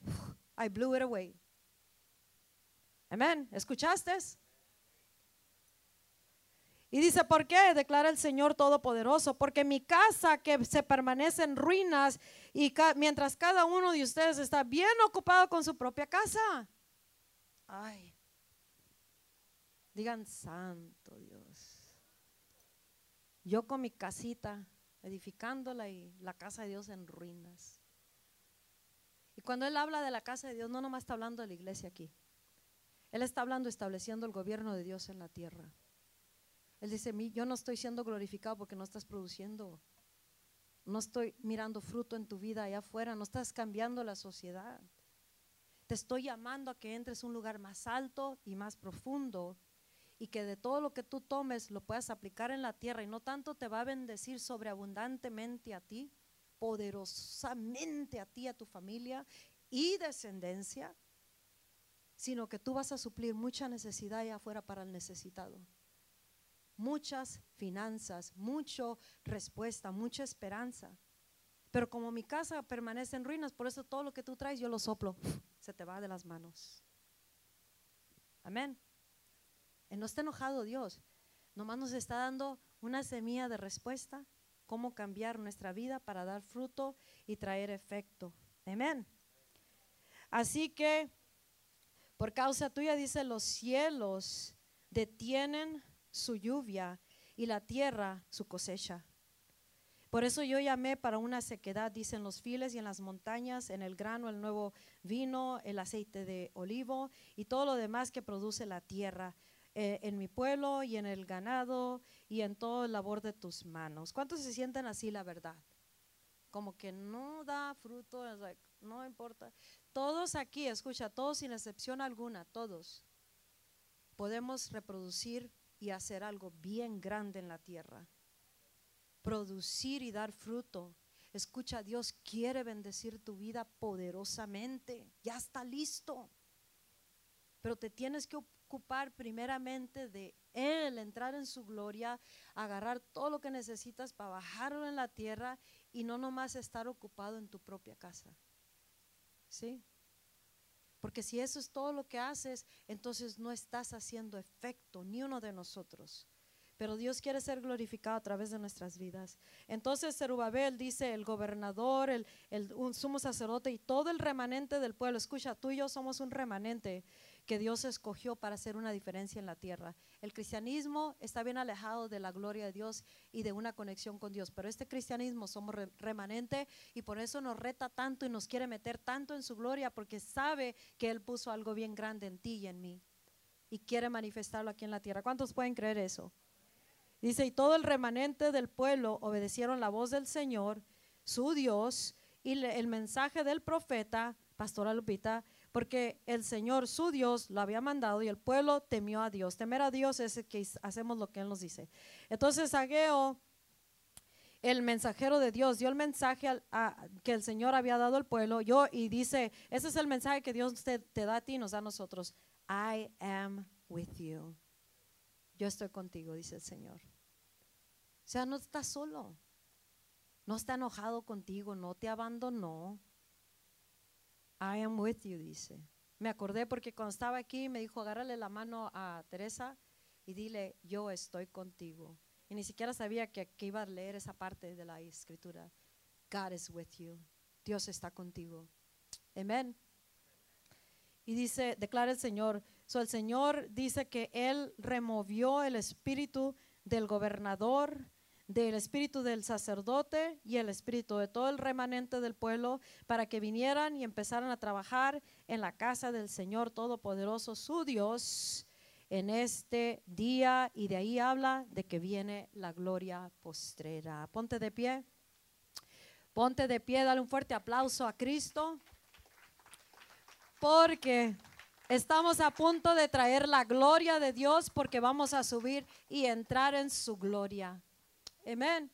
S1: I blew it away. Amén. ¿Escuchaste? Y dice, ¿por qué? Declara el Señor Todopoderoso, porque mi casa que se permanece en ruinas y mientras cada uno de ustedes está bien ocupado con su propia casa. Ay, digan santo Dios. Yo con mi casita, edificándola y la casa de Dios en ruinas. Y cuando Él habla de la casa de Dios, no nomás está hablando de la iglesia aquí. Él está hablando estableciendo el gobierno de Dios en la tierra. Él dice, "Mi- yo no estoy siendo glorificado porque no estás produciendo, no estoy mirando fruto en tu vida allá afuera, no estás cambiando la sociedad. Te estoy llamando a que entres a un lugar más alto y más profundo y que de todo lo que tú tomes lo puedas aplicar en la tierra y no tanto te va a bendecir sobreabundantemente a ti, poderosamente a ti, a tu familia y descendencia, sino que tú vas a suplir mucha necesidad allá afuera para el necesitado muchas finanzas, mucha respuesta, mucha esperanza. Pero como mi casa permanece en ruinas, por eso todo lo que tú traes yo lo soplo, se te va de las manos. Amén. Y no está enojado Dios, nomás nos está dando una semilla de respuesta, cómo cambiar nuestra vida para dar fruto y traer efecto. Amén. Así que, por causa tuya, dice, los cielos detienen su lluvia y la tierra su cosecha. Por eso yo llamé para una sequedad, dicen los files y en las montañas, en el grano, el nuevo vino, el aceite de olivo y todo lo demás que produce la tierra, eh, en mi pueblo y en el ganado y en todo el labor de tus manos. ¿Cuántos se sienten así, la verdad? Como que no da fruto, no importa. Todos aquí, escucha, todos sin excepción alguna, todos podemos reproducir y hacer algo bien grande en la tierra. Producir y dar fruto. Escucha, Dios quiere bendecir tu vida poderosamente. Ya está listo. pero te tienes que ocupar primeramente de Él, entrar en su gloria, agarrar todo lo que necesitas para bajarlo en la tierra y no nomás estar ocupado en tu propia casa. ¿Sí? Porque si eso es todo lo que haces, entonces no estás haciendo efecto, ni uno de nosotros pero Dios quiere ser glorificado a través de nuestras vidas. Entonces Zerubabel dice, el gobernador, el, un sumo sacerdote y todo el remanente del pueblo, escucha, tú y yo somos un remanente que Dios escogió para hacer una diferencia en la tierra. El cristianismo está bien alejado de la gloria de Dios y de una conexión con Dios, pero este cristianismo somos remanente y por eso nos reta tanto y nos quiere meter tanto en su gloria porque sabe que Él puso algo bien grande en ti y en mí y quiere manifestarlo aquí en la tierra. ¿Cuántos pueden creer eso? Dice, y todo el remanente del pueblo obedecieron la voz del Señor, su Dios, y el mensaje del profeta, Pastora Lupita, porque el Señor, su Dios, lo había mandado y el pueblo temió a Dios. Temer a Dios es que hacemos lo que Él nos dice. Entonces Ageo, el mensajero de Dios, dio el mensaje que el Señor había dado al pueblo yo, y dice, ese es el mensaje que Dios te, te da a ti y nos da a nosotros. I am with you. Yo estoy contigo, dice el Señor. Sea, no está solo. No está enojado contigo, no te abandonó. I am with you, dice. Me acordé porque cuando estaba aquí me dijo, agárrale la mano a Teresa y dile, yo estoy contigo. Y ni siquiera sabía que, que iba a leer esa parte de la escritura. God is with you. Dios está contigo. Amén. Y dice, declara el Señor, el Señor dice que Él removió el espíritu del gobernador, del espíritu del sacerdote y el espíritu de todo el remanente del pueblo para que vinieran y empezaran a trabajar en la casa del Señor Todopoderoso, su Dios, en este día. Y de ahí habla de que viene la gloria postrera. Ponte de pie. Ponte de pie, dale un fuerte aplauso a Cristo. Porque Estamos a punto de traer la gloria de Dios porque vamos a subir y entrar en su gloria. Amén.